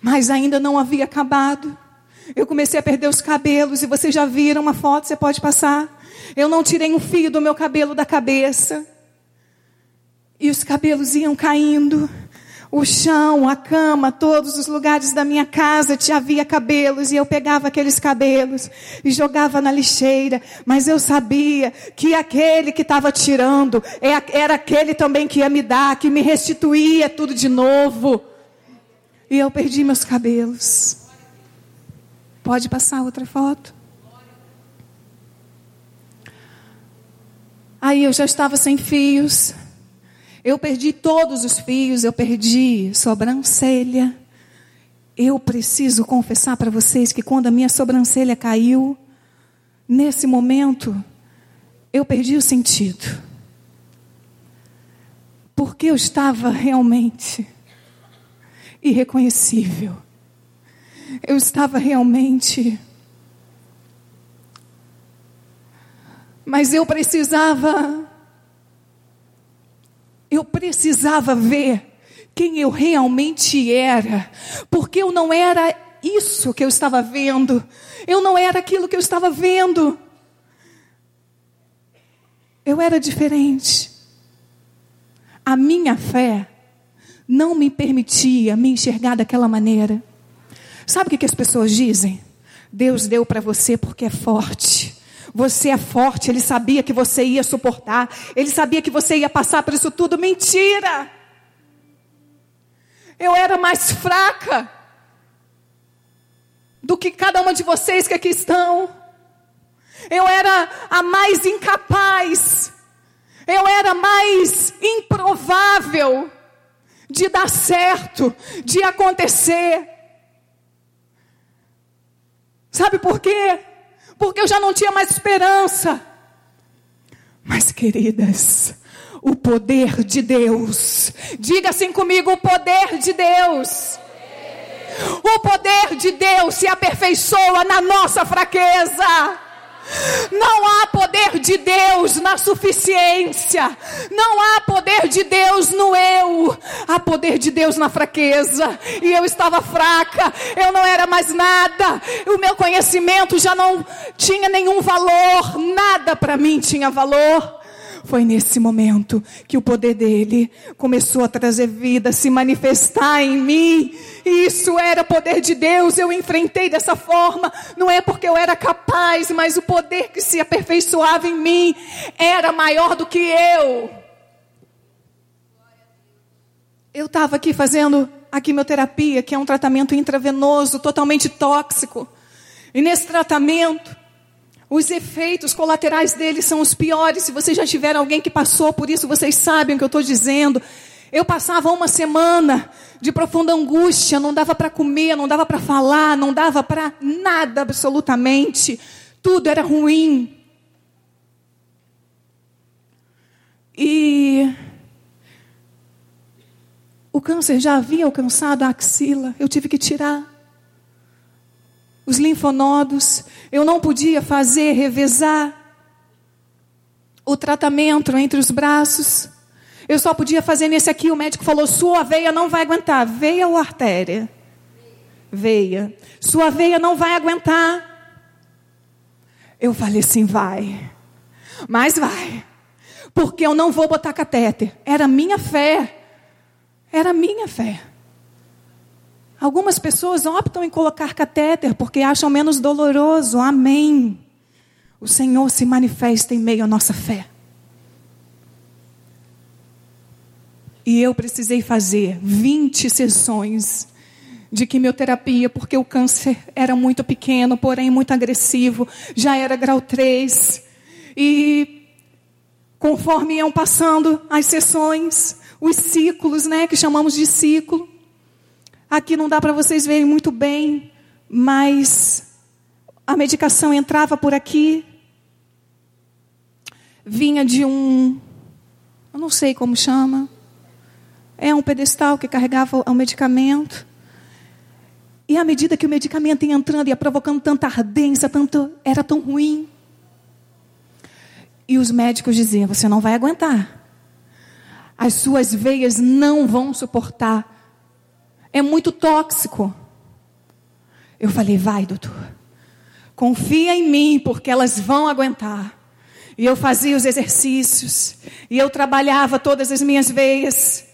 Mas ainda não havia acabado. Eu comecei a perder os cabelos e vocês já viram uma foto, você pode passar. Eu não tirei um fio do meu cabelo da cabeça. E os cabelos iam caindo. O chão, a cama, todos os lugares da minha casa havia cabelos e eu pegava aqueles cabelos e jogava na lixeira, mas eu sabia que aquele que estava tirando é era aquele também que ia me dar, que me restituía tudo de novo. E eu perdi meus cabelos. Pode passar outra foto. Aí eu já estava sem fios. Eu perdi todos os fios, eu perdi sobrancelha. Eu preciso confessar para vocês que quando a minha sobrancelha caiu, nesse momento, eu perdi o sentido. Porque eu estava realmente irreconhecível. Eu estava realmente. Mas eu precisava. Eu precisava ver quem eu realmente era, porque eu não era isso que eu estava vendo, eu não era aquilo que eu estava vendo. Eu era diferente. A minha fé não me permitia me enxergar daquela maneira. Sabe o que, as pessoas dizem? Deus deu para você porque é forte. Você é forte, ele sabia que você ia suportar, ele sabia que você ia passar por isso tudo. Mentira! Eu era mais fraca do que cada uma de vocês que aqui estão. Eu era a mais incapaz. Eu era mais improvável de dar certo, de acontecer. Sabe por quê? Porque eu já não tinha mais esperança. Mas, queridas, o poder de Deus, diga assim comigo: o poder de Deus. O poder de Deus se aperfeiçoa na nossa fraqueza. Não há poder de Deus na suficiência. Não há poder de Deus no eu. Há poder de Deus na fraqueza. E eu estava fraca. Eu não era mais nada. O meu conhecimento já não tinha nenhum valor. Nada para mim tinha valor. Foi nesse momento que o poder dele começou a trazer vida, se manifestar em mim. Isso era poder de Deus, eu enfrentei dessa forma. Não é porque eu era capaz, mas o poder que se aperfeiçoava em mim era maior do que eu. Eu estava aqui fazendo a quimioterapia, que é um tratamento intravenoso, totalmente tóxico. E nesse tratamento, os efeitos colaterais dele são os piores. Se vocês já tiveram alguém que passou por isso, vocês sabem o que eu estou dizendo. Eu passava uma semana de profunda angústia, não dava para comer, não dava para falar, não dava para nada absolutamente. Tudo era ruim. E o câncer já havia alcançado a axila, eu tive que tirar os linfonodos, eu não podia fazer, revezar o tratamento entre os braços. Eu só podia fazer nesse aqui. O médico falou: sua veia não vai aguentar. Veia ou artéria? Veia. Sua veia não vai aguentar. Eu falei assim: vai. Mas vai. Porque eu não vou botar catéter. Era minha fé. Era minha fé. Algumas pessoas optam em colocar catéter porque acham menos doloroso. Amém. O Senhor se manifesta em meio à nossa fé. E eu precisei fazer 20 sessões de quimioterapia, porque o câncer era muito pequeno, porém muito agressivo, já era grau 3. E conforme iam passando as sessões, os ciclos, né, que chamamos de ciclo, Aqui não dá para vocês verem muito bem, mas a medicação entrava por aqui, vinha de um, eu não sei como chama, é um pedestal que carregava o medicamento. E à medida que o medicamento ia entrando, ia provocando tanta ardência, tanto, era tão ruim. E os médicos diziam: você não vai aguentar. As suas veias não vão suportar é muito tóxico. Eu falei, vai, doutor. Confia em mim, porque elas vão aguentar. E eu fazia os exercícios. E eu trabalhava todas as minhas veias.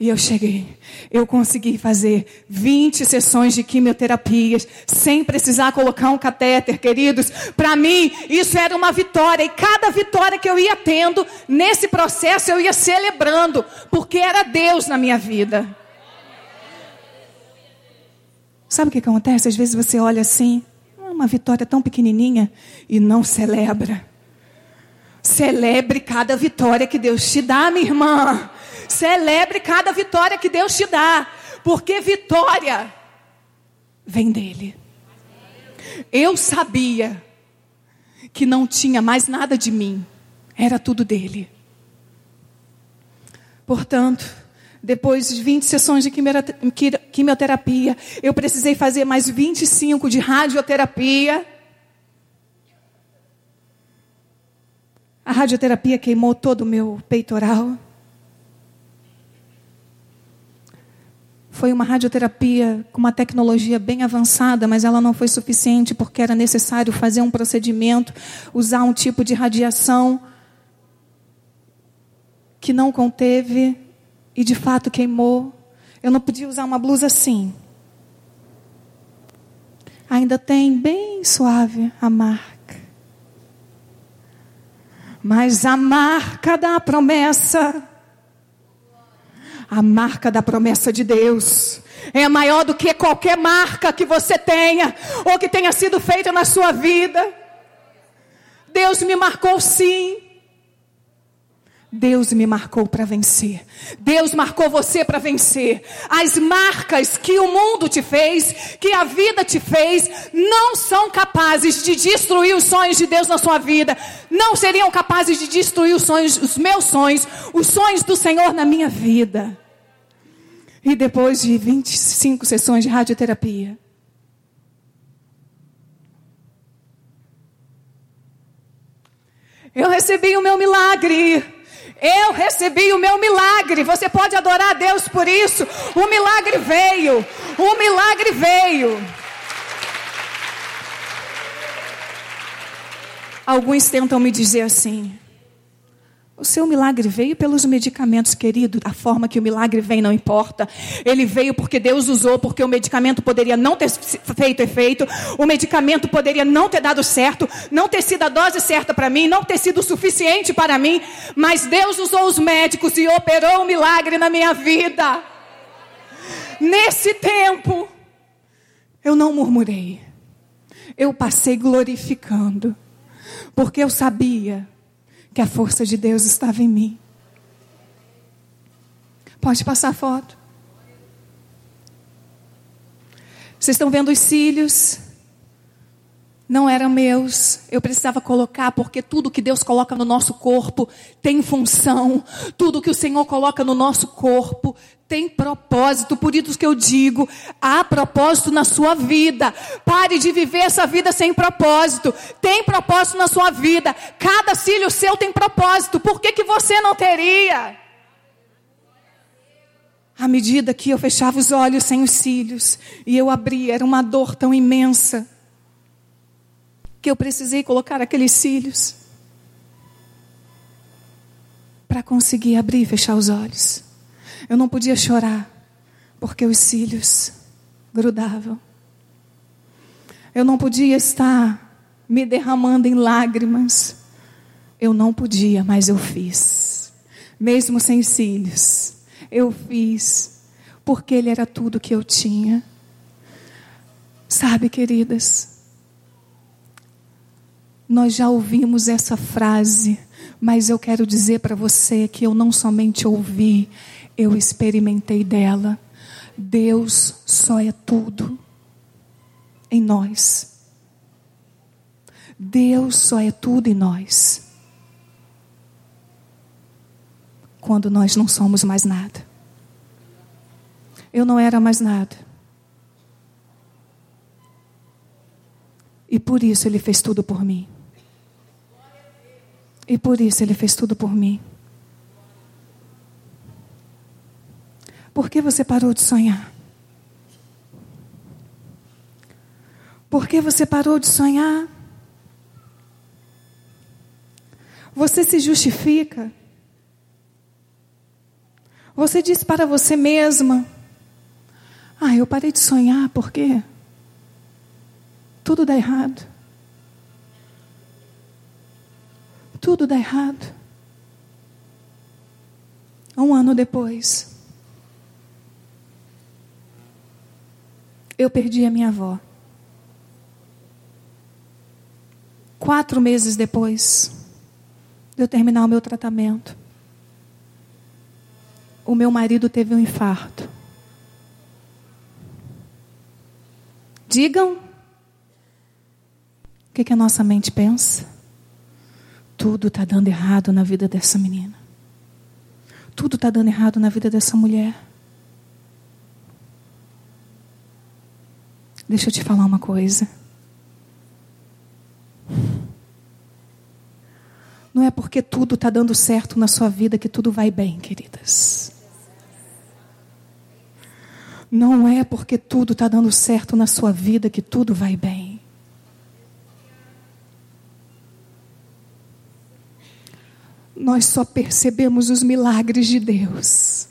E eu cheguei. Eu consegui fazer 20 sessões de quimioterapias sem precisar colocar um catéter, queridos. Para mim, isso era uma vitória. E cada vitória que eu ia tendo nesse processo, eu ia celebrando, porque era Deus na minha vida. Sabe o que acontece? Às vezes você olha assim, ah, uma vitória tão pequenininha e não celebra. Celebre cada vitória que Deus te dá, minha irmã. Celebre cada vitória que Deus te dá, porque vitória vem dele. Eu sabia que não tinha mais nada de mim, era tudo dele. Portanto, depois de 20 sessões de quimioterapia, eu precisei fazer mais 25 de radioterapia. A radioterapia queimou todo o meu peitoral. Foi uma radioterapia com uma tecnologia bem avançada, mas ela não foi suficiente porque era necessário fazer um procedimento, usar um tipo de radiação que não conteve e de fato queimou. Eu não podia usar uma blusa assim. Ainda tem bem suave a marca. Mas a marca da promessa, a marca da promessa de Deus, é maior do que qualquer marca que você tenha ou que tenha sido feita na sua vida. Deus me marcou sim. Deus me marcou para vencer. Deus marcou você para vencer. As marcas que o mundo te fez, que a vida te fez, não são capazes de destruir os sonhos de Deus na sua vida. Não seriam capazes de destruir os sonhos, os meus sonhos, os sonhos do Senhor na minha vida. E depois de 25 sessões de radioterapia, Eu recebi o meu milagre. Eu recebi o meu milagre. Você pode adorar a Deus por isso. O milagre veio. O milagre veio. Alguns tentam me dizer assim: o seu milagre veio pelos medicamentos, querido. A forma que o milagre vem não importa. Ele veio porque Deus usou, porque o medicamento poderia não ter feito efeito, o medicamento poderia não ter dado certo, não ter sido a dose certa para mim, não ter sido suficiente para mim, mas Deus usou os médicos e operou um milagre na minha vida. Nesse tempo, eu não murmurei. Eu passei glorificando, porque eu sabia que a força de Deus estava em mim. Pode passar foto. Vocês estão vendo os cílios? Não eram meus, eu precisava colocar, porque tudo que Deus coloca no nosso corpo tem função, tudo que o Senhor coloca no nosso corpo tem propósito, por isso que eu digo, há propósito na sua vida. Pare de viver essa vida sem propósito. Tem propósito na sua vida. Cada cílio seu tem propósito. Por que, que você não teria? À medida que eu fechava os olhos sem os cílios e eu abria, era uma dor tão imensa que eu precisei colocar aqueles cílios para conseguir abrir e fechar os olhos. Eu não podia chorar, porque os cílios grudavam. Eu não podia estar me derramando em lágrimas. Eu não podia, mas eu fiz. Mesmo sem cílios, eu fiz, porque Ele era tudo que eu tinha. Sabe, queridas, nós já ouvimos essa frase, mas eu quero dizer para você que eu não somente ouvi, eu experimentei dela. Deus só é tudo em nós. Deus só é tudo em nós. Quando nós não somos mais nada. Eu não era mais nada. E por isso Ele fez tudo por mim. E por isso Ele fez tudo por mim. Por que você parou de sonhar? Por que você parou de sonhar? Você se justifica. Você diz para você mesma: Ah, eu parei de sonhar porque tudo dá errado. Tudo dá errado. Um ano depois, eu perdi a minha avó. Quatro meses depois de eu terminar o meu tratamento, o meu marido teve um infarto. Digam o que, que a nossa mente pensa. Tudo está dando errado na vida dessa menina. Tudo está dando errado na vida dessa mulher. Deixa eu te falar uma coisa. Não é porque tudo está dando certo na sua vida que tudo vai bem, queridas. Não é porque tudo está dando certo na sua vida que tudo vai bem. Nós só percebemos os milagres de Deus.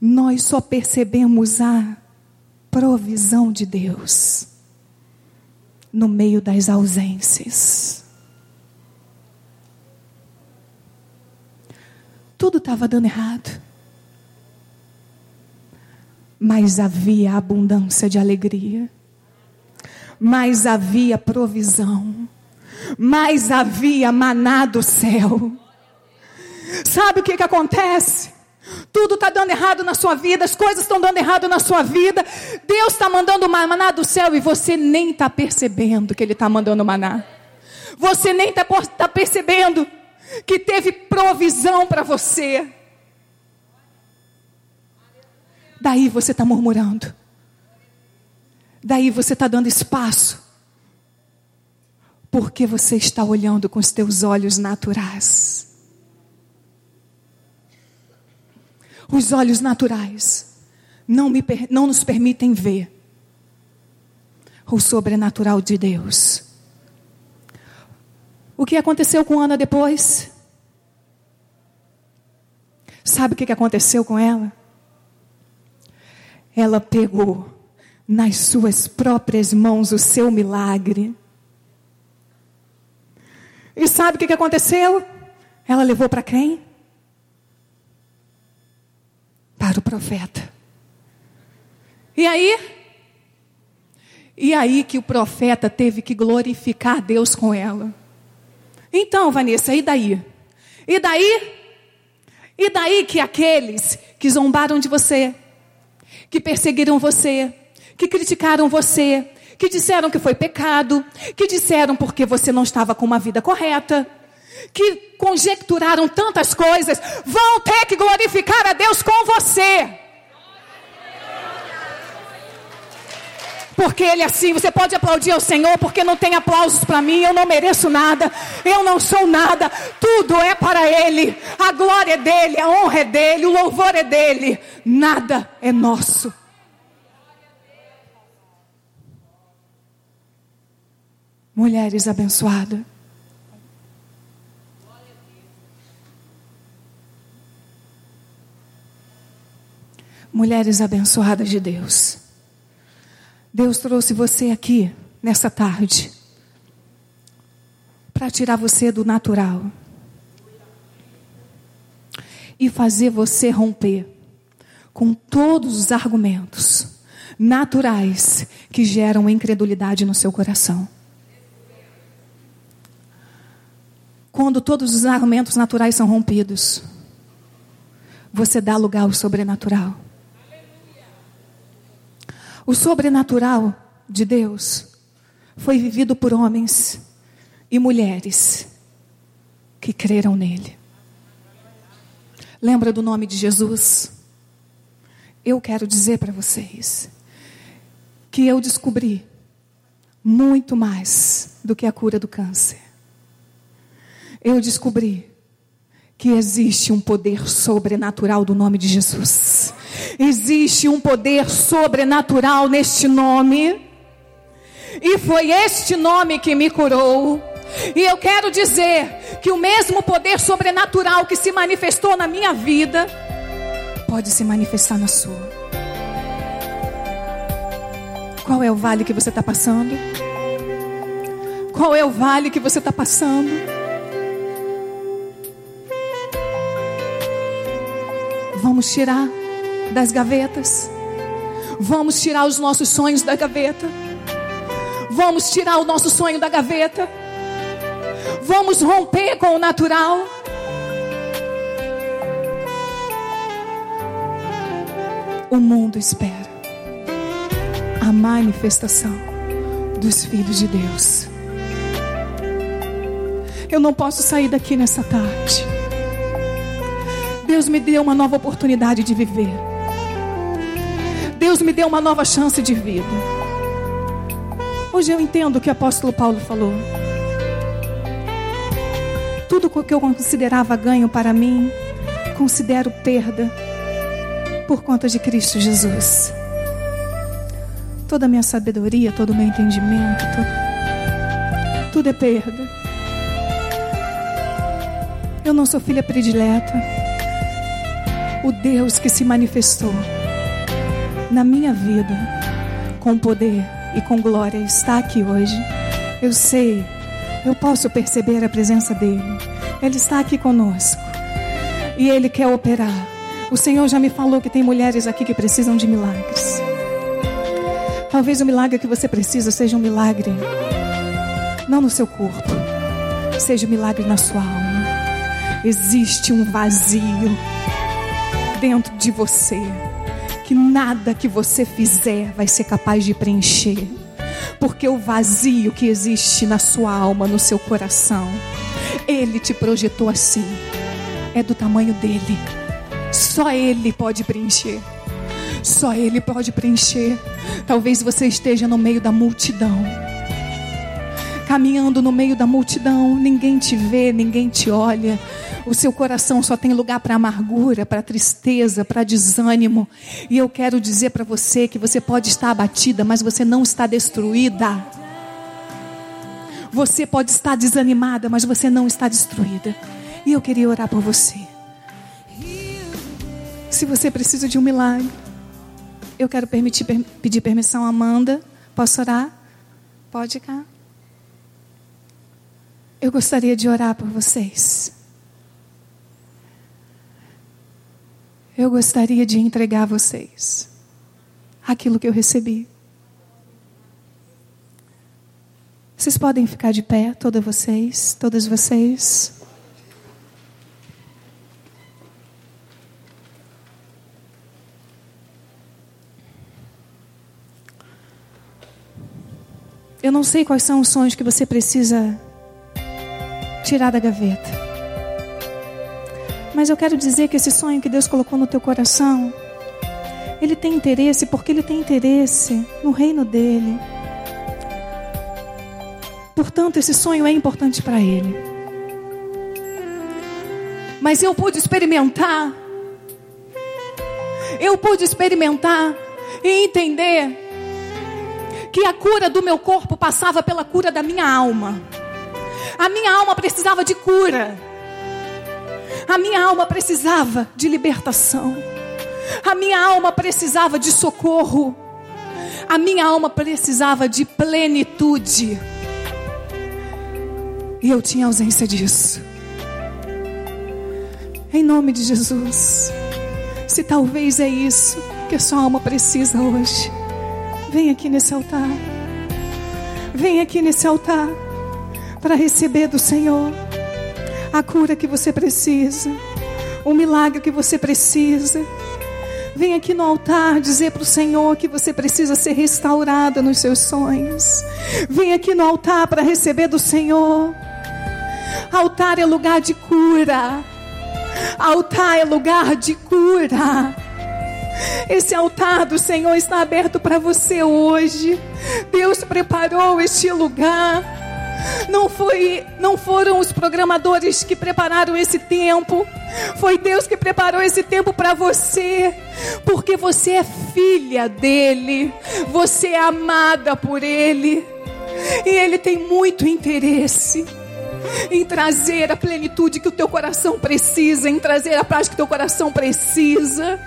Nós só percebemos a provisão de Deus no meio das ausências. Tudo estava dando errado. Mas havia abundância de alegria. Mas havia provisão. Mas havia maná do céu. Sabe o que, que acontece? Tudo está dando errado na sua vida, as coisas estão dando errado na sua vida. Deus está mandando maná do céu e você nem está percebendo que Ele está mandando maná. Você nem está tá percebendo que teve provisão para você. Daí você está murmurando. Daí você está dando espaço Porque você está olhando com os teus olhos naturais. Os olhos naturais não, me, não nos permitem ver o sobrenatural de Deus. O que aconteceu com Ana depois? Sabe o que aconteceu com ela? Ela pegou nas suas próprias mãos o seu milagre. E sabe o que aconteceu? Ela levou para quem? O profeta. E aí? E aí que o profeta teve que glorificar Deus com ela. Então, Vanessa, e daí? E daí? E daí que aqueles que zombaram de você, que perseguiram você, que criticaram você, que disseram que foi pecado, que disseram porque você não estava com uma vida correta, que conjecturaram tantas coisas, vão ter que glorificar a Deus com você. porque Ele é assim. Você pode aplaudir ao Senhor, porque não tem aplausos para mim. Eu não mereço nada, eu não sou nada. Tudo é para Ele. A glória é dele, a honra é dele, o louvor é dele. Nada é nosso. Mulheres abençoadas. Mulheres abençoadas de Deus. Deus trouxe você aqui nessa tarde para tirar você do natural e fazer você romper com todos os argumentos naturais que geram incredulidade no seu coração. Quando todos os argumentos naturais são rompidos, você dá lugar ao sobrenatural. O sobrenatural de Deus foi vivido por homens e mulheres que creram nele. Lembra do nome de Jesus? Eu quero dizer para vocês que eu descobri muito mais do que a cura do câncer. Eu descobri que existe um poder sobrenatural do nome de Jesus. Existe um poder sobrenatural neste nome. E foi este nome que me curou. E eu quero dizer que o mesmo poder sobrenatural que se manifestou na minha vida pode se manifestar na sua. Qual é o vale que você está passando? Qual é o vale que você está passando? Vamos tirar das gavetas. Vamos tirar os nossos sonhos da gaveta. Vamos tirar o nosso sonho da gaveta. Vamos romper com o natural. O mundo espera a manifestação dos filhos de Deus. Eu não posso sair daqui nessa tarde Deus me deu uma nova oportunidade de viver. Deus me deu uma nova chance de vida. Hoje eu entendo o que o apóstolo Paulo falou. Tudo o que eu considerava ganho para mim, considero perda por conta de Cristo Jesus. Toda a minha sabedoria, todo o meu entendimento, tudo, tudo é perda. Eu não sou filha predileta o Deus que se manifestou na minha vida com poder e com glória está aqui hoje. Eu sei, eu posso perceber a presença dele. Ele está aqui conosco e ele quer operar. O Senhor já me falou que tem mulheres aqui que precisam de milagres. Talvez o milagre que você precisa seja um milagre não no seu corpo, seja um milagre na sua alma. Existe um vazio dentro de você que nada que você fizer vai ser capaz de preencher. Porque o vazio que existe na sua alma, no seu coração, ele te projetou assim. É do tamanho dele. Só ele pode preencher. Só ele pode preencher. Talvez você esteja no meio da multidão caminhando no meio da multidão, ninguém te vê, ninguém te olha. O seu coração só tem lugar para amargura, para tristeza, para desânimo. E eu quero dizer para você que você pode estar abatida, mas você não está destruída. Você pode estar desanimada, mas você não está destruída. E eu queria orar por você. Se você precisa de um milagre, eu quero permitir, pedir permissão a Amanda. Posso orar? Pode cá. Eu gostaria de orar por vocês. Eu gostaria de entregar a vocês aquilo que eu recebi. Vocês podem ficar de pé, todas vocês, todas vocês. Eu não sei quais são os sonhos que você precisa tirar da gaveta. Mas eu quero dizer que esse sonho que Deus colocou no teu coração, ele tem interesse porque ele tem interesse no reino dele. Portanto, esse sonho é importante para ele. Mas eu pude experimentar, eu pude experimentar e entender que a cura do meu corpo passava pela cura da minha alma. A minha alma precisava de cura. A minha alma precisava de libertação. A minha alma precisava de socorro. A minha alma precisava de plenitude. E eu tinha ausência disso. Em nome de Jesus. Se talvez é isso que a sua alma precisa hoje. Vem aqui nesse altar. Vem aqui nesse altar para receber do Senhor a cura que você precisa, o milagre que você precisa. Vem aqui no altar dizer para o Senhor que você precisa ser restaurada nos seus sonhos. Vem aqui no altar para receber do Senhor. Altar é lugar de cura. Altar é lugar de cura. Esse altar do Senhor está aberto para você hoje. Deus preparou este lugar. Não foi, não foram os programadores que prepararam esse tempo. Foi Deus que preparou esse tempo para você, porque você é filha dele, você é amada por ele. E ele tem muito interesse em trazer a plenitude que o teu coração precisa, em trazer a paz que o teu coração precisa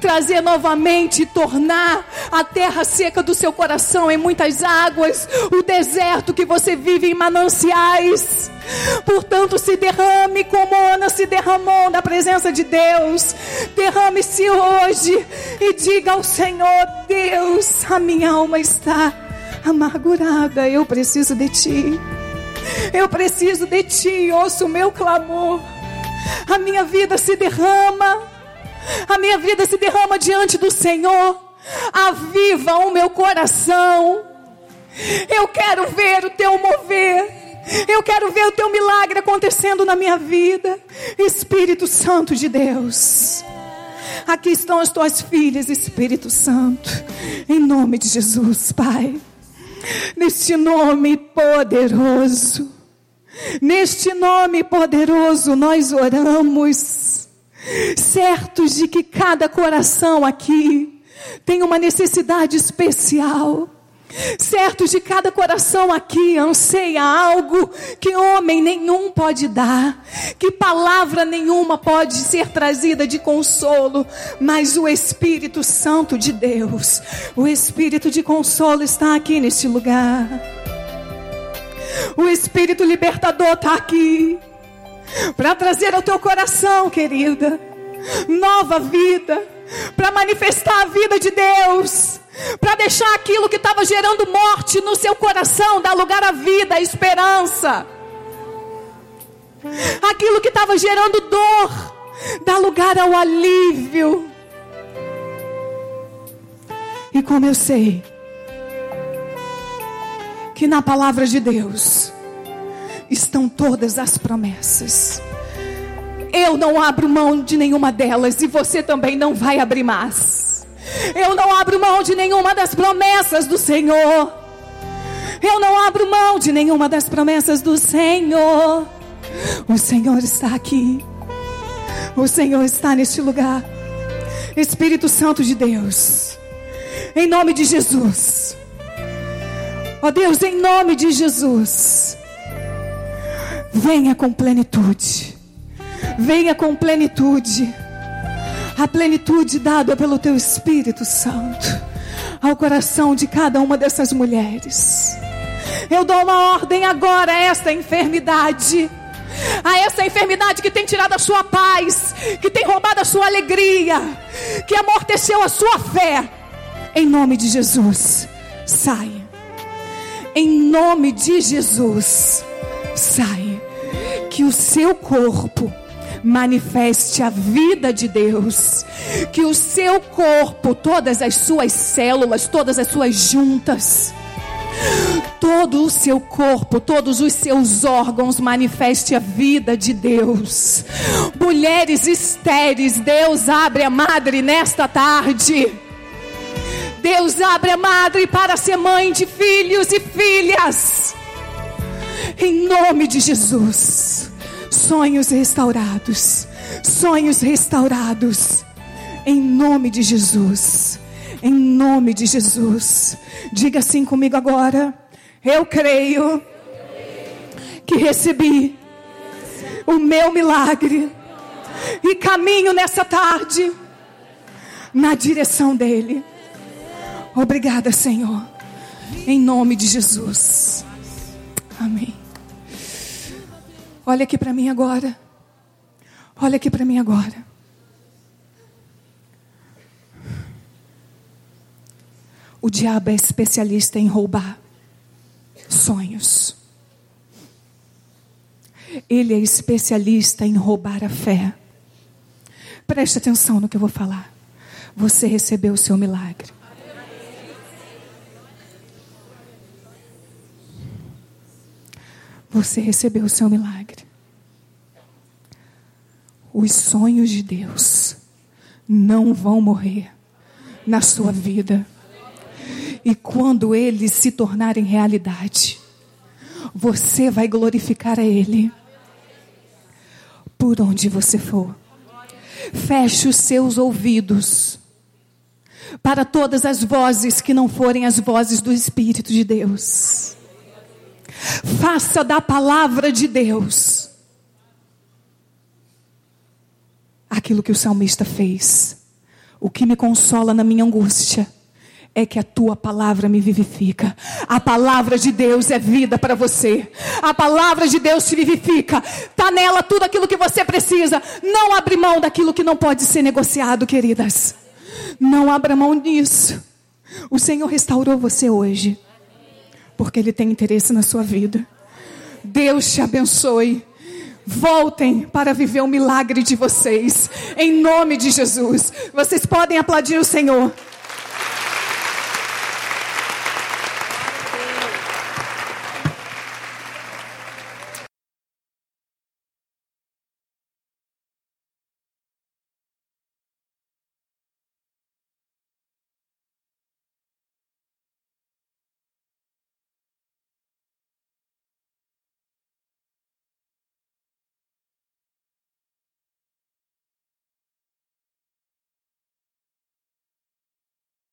trazer novamente, tornar a terra seca do seu coração em muitas águas, o deserto que você vive em mananciais. Portanto, se derrame como Ana se derramou na presença de Deus. Derrame-se hoje e diga ao Senhor: Deus, a minha alma está amargurada. Eu preciso de Ti. Eu preciso de Ti. Ouça o meu clamor. A minha vida se derrama a minha vida se derrama diante do Senhor. Aviva o meu coração. Eu quero ver o teu mover. Eu quero ver o teu milagre acontecendo na minha vida. Espírito Santo de Deus. Aqui estão as tuas filhas, Espírito Santo. Em nome de Jesus, Pai. Neste nome poderoso. Neste nome poderoso nós oramos certos de que cada coração aqui tem uma necessidade especial. Certos de cada coração aqui anseia algo que homem nenhum pode dar, que palavra nenhuma pode ser trazida de consolo, mas o Espírito Santo de Deus, o Espírito de consolo está aqui neste lugar. O Espírito libertador está aqui para trazer ao teu coração, querida, nova vida, para manifestar a vida de Deus, para deixar aquilo que estava gerando morte no seu coração, dar lugar à vida, à esperança. Aquilo que estava gerando dor, dar lugar ao alívio. E como eu sei que na palavra de Deus, estão todas as promessas. Eu não abro mão de nenhuma delas e você também não vai abrir mais. Eu não abro mão de nenhuma das promessas do Senhor. Eu não abro mão de nenhuma das promessas do Senhor. O Senhor está aqui. O Senhor está neste lugar. Espírito Santo de Deus. Em nome de Jesus. Ó oh Deus, em nome de Jesus. Venha com plenitude. Venha com plenitude. A plenitude dada pelo teu Espírito Santo ao coração de cada uma dessas mulheres. Eu dou uma ordem agora a esta enfermidade. A essa enfermidade que tem tirado a sua paz, que tem roubado a sua alegria, que amorteceu a sua fé. Em nome de Jesus, saia. Em nome de Jesus, saia. Que o seu corpo manifeste a vida de Deus. Que o seu corpo, todas as suas células, todas as suas juntas, todo o seu corpo, todos os seus órgãos manifeste a vida de Deus. Mulheres estéreis, Deus abre a madre nesta tarde. Deus abre a madre para ser mãe de filhos e filhas. Em nome de Jesus. Sonhos restaurados. Sonhos restaurados. Em nome de Jesus. Em nome de Jesus. Diga assim comigo agora. Eu creio que recebi o meu milagre e caminho nessa tarde na direção dele. Obrigada, Senhor. Em nome de Jesus. Amém. Olha aqui para mim agora. Olha aqui para mim agora. O diabo é especialista em roubar sonhos. Ele é especialista em roubar a fé. Preste atenção no que eu vou falar. Você recebeu o seu milagre. Você recebeu o seu milagre. Os sonhos de Deus não vão morrer na sua vida. E quando eles se tornarem realidade, você vai glorificar a Ele por onde você for. Feche os seus ouvidos para todas as vozes que não forem as vozes do Espírito de Deus. Faça da palavra de Deus aquilo que o salmista fez. O que me consola na minha angústia é que a tua palavra me vivifica. A palavra de Deus é vida para você. A palavra de Deus te vivifica. Está nela tudo aquilo que você precisa. Não abre mão daquilo que não pode ser negociado, queridas. Não abra mão disso. O Senhor restaurou você hoje. Porque Ele tem interesse na sua vida. Deus te abençoe. Voltem para viver o milagre de vocês. Em nome de Jesus. Vocês podem aplaudir o Senhor.